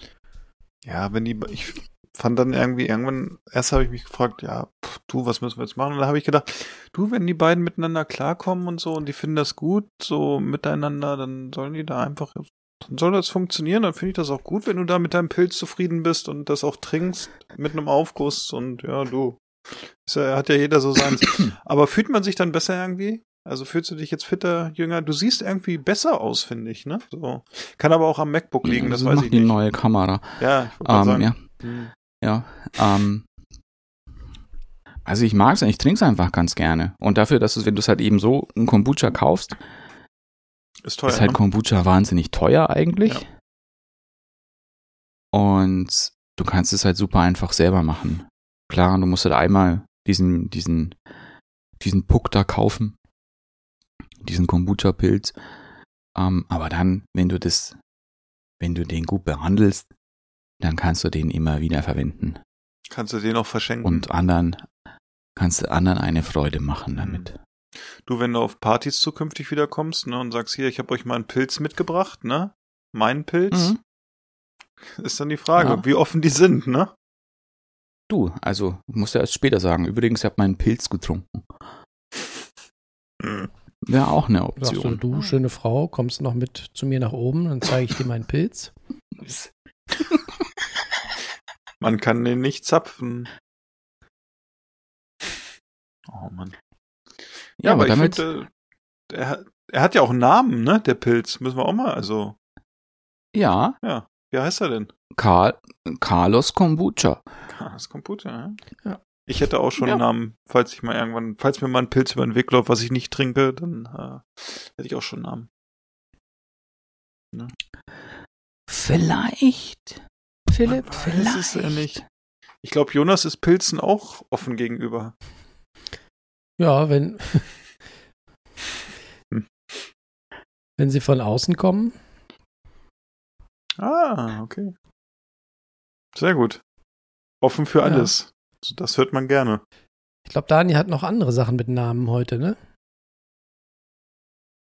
ja, wenn die, ich fand dann irgendwie irgendwann, erst habe ich mich gefragt, ja, pff, du, was müssen wir jetzt machen? Und dann habe ich gedacht, du, wenn die beiden miteinander klarkommen und so und die finden das gut, so miteinander, dann sollen die da einfach, dann soll das funktionieren, dann finde ich das auch gut, wenn du da mit deinem Pilz zufrieden bist und das auch trinkst mit einem Aufguss und ja, du. Ist ja, hat ja jeder so seins. Aber fühlt man sich dann besser irgendwie? Also fühlst du dich jetzt fitter, jünger? Du siehst irgendwie besser aus, finde ich, ne? So. Kann aber auch am MacBook liegen, das, das weiß ich die nicht. neue Kamera. Ja, ich Ähm, sagen. ja, Hm. Ja. Ähm, also ich mag's, ich trinke es einfach ganz gerne. Und dafür, dass du, wenn du es halt eben so ein Kombucha kaufst, Ist teuer. ist halt ne? Kombucha wahnsinnig teuer eigentlich. Ja. Und du kannst es halt super einfach selber machen. Klar, du musst halt einmal diesen, diesen, diesen Puck da kaufen. Diesen Kombucha-Pilz. Ähm, aber dann, wenn du das, wenn du den gut behandelst, dann kannst du den immer wieder verwenden. Kannst du den auch verschenken. Und anderen, kannst du anderen eine Freude machen damit. du, wenn du auf Partys zukünftig wieder kommst, ne, und sagst, hier, ich habe euch mal einen Pilz mitgebracht, ne? Mein Pilz, Mhm. ist dann die Frage, Ja. wie offen die sind, ne? Du, also, musst du erst später sagen. Übrigens, ich habe meinen Pilz getrunken. Mhm. Wäre auch eine Sagst du, Option. du, schöne Frau, kommst noch mit zu mir nach oben, dann zeige ich dir meinen Pilz. Man kann den nicht zapfen. Oh Mann. Ja, aber ich damit, finde, äh, er, hat- er hat ja auch einen Namen, ne? Der Pilz. Müssen wir auch mal, also, ja, ja. Wie heißt er denn? Karl, Carlos Kombucha. Das Computer, ja. Ja. Ich hätte auch schon Ja. einen Namen, falls ich mal irgendwann, falls mir mal ein Pilz über den Weg läuft, was ich nicht trinke, dann äh, hätte ich auch schon einen Namen. Vielleicht, Philipp, Man weiß vielleicht. es ja nicht. Ich glaube, Jonas ist Pilzen auch offen gegenüber. Ja, wenn, Hm. wenn sie von außen kommen, Ah, okay. Sehr gut. Offen für Ja. alles. So, Das hört man gerne. ich glaube, Dani hat noch andere Sachen mit Namen heute, ne?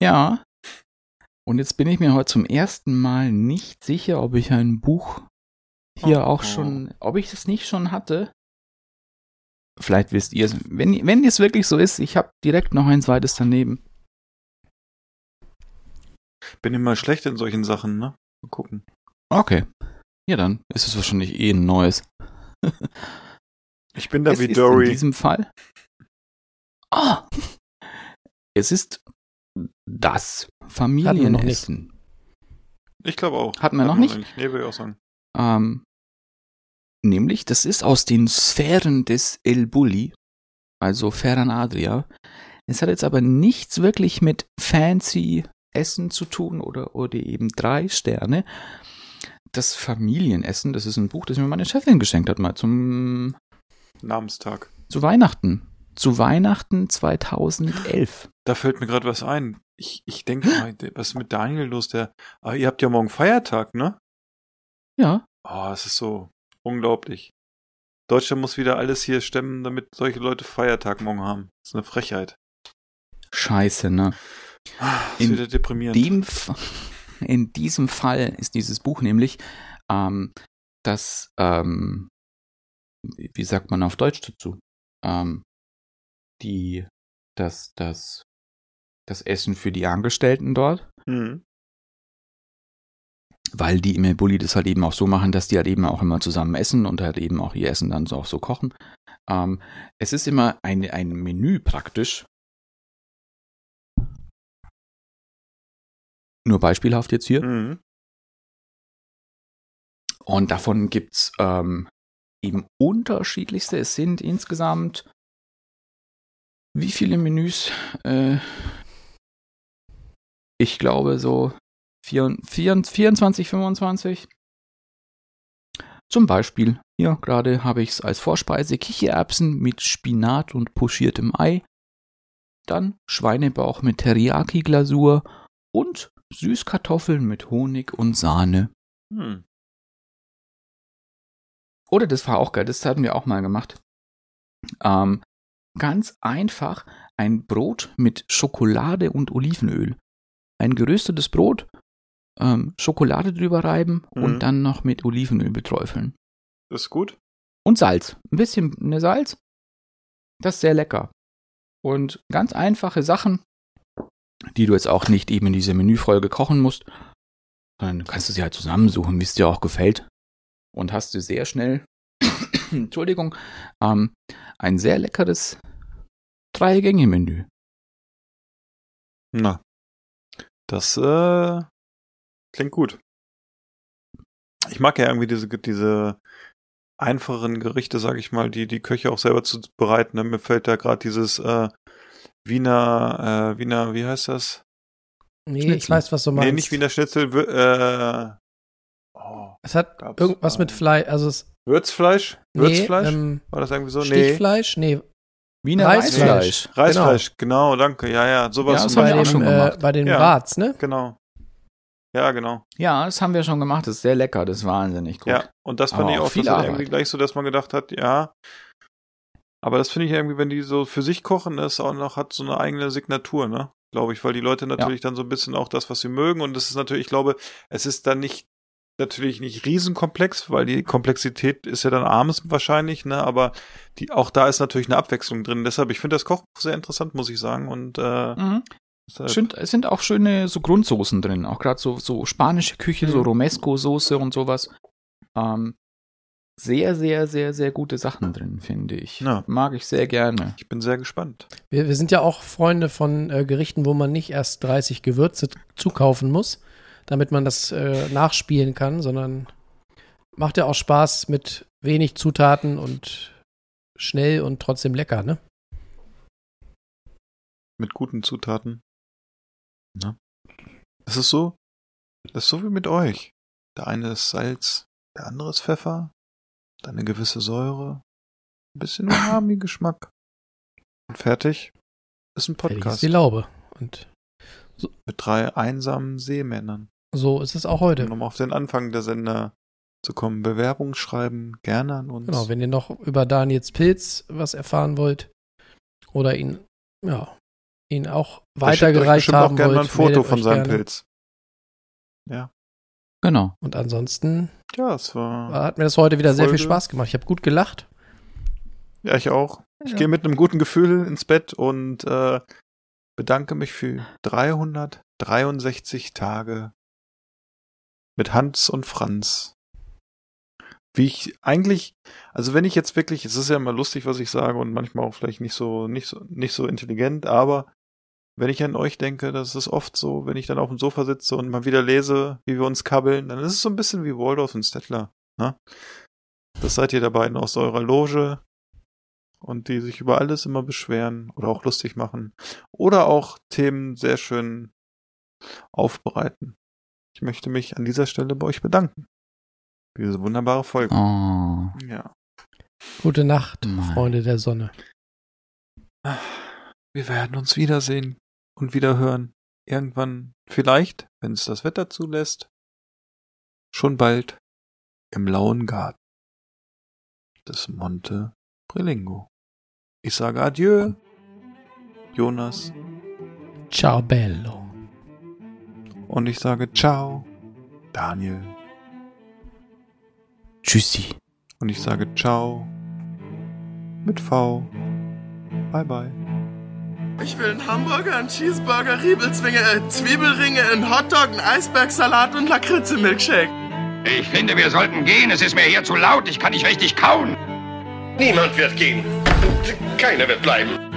Ja. Und jetzt bin ich mir heute zum ersten Mal nicht sicher, ob ich ein Buch hier Oh. auch schon, ob ich das nicht schon hatte. Vielleicht wisst ihr es. Wenn, wenn es wirklich so ist, ich habe direkt noch ein zweites daneben. Bin immer schlecht in solchen Sachen, ne? Mal gucken. Okay. Ja, dann ist es wahrscheinlich eh ein neues. Ich bin da es wie ist in Dory. diesem Fall. Ah! Es ist das Familienessen. Ich glaube auch. Hatten wir noch nicht? Nee, würde ich auch sagen. Ähm, nämlich, das ist aus den Sphären des El Bulli, also Ferran Adria. Es hat jetzt aber nichts wirklich mit fancy Essen zu tun oder, oder eben drei Sterne. Das Familienessen, das ist ein Buch, das mir meine Chefin geschenkt hat, mal zum, Namenstag. zu Weihnachten. Zu Weihnachten 2011. Da fällt mir gerade was ein. Ich, ich denke mal, was ist mit Daniel los? Der, ah, ihr habt ja morgen Feiertag, ne? Ja, Oh, es ist so unglaublich. Deutschland muss wieder alles hier stemmen, damit solche Leute Feiertag morgen haben. Das ist eine Frechheit. scheiße, ne? Ah, ist In wieder deprimierend. dem, in diesem Fall ist dieses Buch nämlich ähm, das, ähm, wie wie sagt man auf Deutsch dazu? Ähm, die, das, das, das Essen für die Angestellten dort, Mhm. weil die im Bulli das halt eben auch so machen, dass die halt eben auch immer zusammen essen und halt eben auch ihr Essen dann so auch so kochen. Ähm, es ist immer ein, ein Menü praktisch. Nur beispielhaft jetzt hier. Mhm. Und davon gibt's ähm, eben unterschiedlichste. Es sind insgesamt wie viele Menüs? Äh, ich glaube so 24, 24 25. Zum Beispiel, hier gerade habe ich es als Vorspeise Kichererbsen mit Spinat und pochiertem Ei. Dann Schweinebauch mit Teriyaki-Glasur und Süßkartoffeln mit Honig und Sahne. Hm. Oder das war auch geil, das hatten wir auch mal gemacht. Ähm, ganz einfach ein Brot mit Schokolade und Olivenöl. Ein geröstetes Brot, ähm, Schokolade drüber reiben Mhm. und dann noch mit Olivenöl beträufeln. Das ist gut. Und Salz. Ein bisschen ne Salz. Das ist sehr lecker. Und ganz einfache Sachen, die du jetzt auch nicht eben in dieser Menüfolge kochen musst, sondern kannst du sie halt zusammensuchen, wie es dir auch gefällt. Und hast du sehr schnell, Entschuldigung, ähm, ein sehr leckeres Drei-Gänge-Menü. Na, das äh, klingt gut. Ich mag ja irgendwie diese, diese einfacheren Gerichte, sag ich mal, die die Köche auch selber zu bereiten. Mir fällt da gerade dieses äh, Wiener, äh, Wiener, wie heißt das? Nee, Schnitzel. ich weiß, was du meinst. Nee, nicht Wiener Schnitzel, äh, oh, Es hat irgendwas mit Fleisch, also es, Würzfleisch? nee, Würzfleisch? ähm, War das irgendwie so? Nee. Stichfleisch? Nee, Wiener Reisfleisch. Reisfleisch. Reisfleisch, genau. danke. Ja, ja, sowas. Ja, das haben bei wir auch schon äh, gemacht. bei den Ja. Rats, ne? Genau. Ja, genau. Ja, das haben wir schon gemacht. Das ist sehr lecker. Das ist wahnsinnig gut. Ja, und das fand Aber ich auch viel das ist Arbeit. irgendwie gleich so, dass man gedacht hat, ja. Aber das finde ich irgendwie, wenn die so für sich kochen, das auch noch hat so eine eigene Signatur, ne? Glaube ich, weil die Leute natürlich dann so ein bisschen auch das, was sie mögen. Und das ist natürlich, ich glaube, es ist dann nicht natürlich nicht riesenkomplex, weil die Komplexität ist ja dann abends wahrscheinlich, ne? Aber die, auch da ist natürlich eine Abwechslung drin. Deshalb, ich finde das Kochbuch sehr interessant, muss ich sagen. Und äh, Mhm. Schön, es sind auch schöne so Grundsoßen drin. Auch gerade so, so spanische Küche, so Mhm. Romesco-Soße und sowas. Ähm, sehr, sehr, sehr, sehr gute Sachen drin, finde ich. Ja. Mag ich sehr gerne. ich bin sehr gespannt. Wir, wir sind ja auch Freunde von äh, Gerichten, wo man nicht erst 30 Gewürze zukaufen muss, damit man das äh, nachspielen kann, sondern macht ja auch Spaß mit wenig Zutaten und schnell und trotzdem lecker, ne? mit guten Zutaten. Ne? Das ist so, das ist so wie mit euch. Der eine ist Salz, der andere ist Pfeffer, dann eine gewisse Säure, ein bisschen Umami-Geschmack. Und fertig ist ein Fertig ist Podcast die Laube. Und mit drei einsamen Seemännern. So ist es auch heute. Um auf den Anfang der Sender zu kommen. Bewerbung schreiben, gerne an uns. Genau, wenn ihr noch über Daniels Pilz was erfahren wollt oder ihn, ja, ihn auch euch weitergereicht bestimmt haben auch gerne wollt, mal ein Foto von euch seinem gerne. Pilz. Ja. Genau. Und ansonsten Ja, es war. hat mir das heute wieder sehr viel Folge. Spaß gemacht. Ich habe gut gelacht. Ja, ich auch. Ich Ja. gehe mit einem guten Gefühl ins Bett und äh, bedanke mich für 363 Tage mit Hans und Franz. Wie ich eigentlich, also wenn ich jetzt wirklich, es ist ja immer lustig, was ich sage und manchmal auch vielleicht nicht so, nicht so, nicht so intelligent, aber wenn ich an euch denke, das ist oft so, wenn ich dann auf dem Sofa sitze und mal wieder lese, wie wir uns kabbeln, dann ist es so ein bisschen wie Waldorf und Stettler. Ne? Das seid ihr da beiden aus eurer Loge und die sich über alles immer beschweren oder auch lustig machen oder auch Themen sehr schön aufbereiten. Ich möchte mich an dieser Stelle bei euch bedanken. Für diese wunderbare Folge. Oh. Ja. Gute Nacht, Nein. Freunde der Sonne. Wir werden uns wiedersehen und wieder hören. Irgendwann, vielleicht, wenn es das Wetter zulässt, schon bald im lauen Garten des Monte Prelingo. Ich sage Adieu, Jonas, Ciao bello. Und ich sage Ciao, Daniel, Tschüssi. und ich sage Ciao mit V. Bye bye. Ich will einen Hamburger, einen Cheeseburger, Riebelzwinge, äh, Zwiebelringe, einen Hotdog, einen Eisbergsalat und Lakritze-Milkshake. Ich finde, wir sollten gehen. Es ist mir hier zu laut. Ich kann nicht richtig kauen. Niemand wird gehen. Keiner wird bleiben.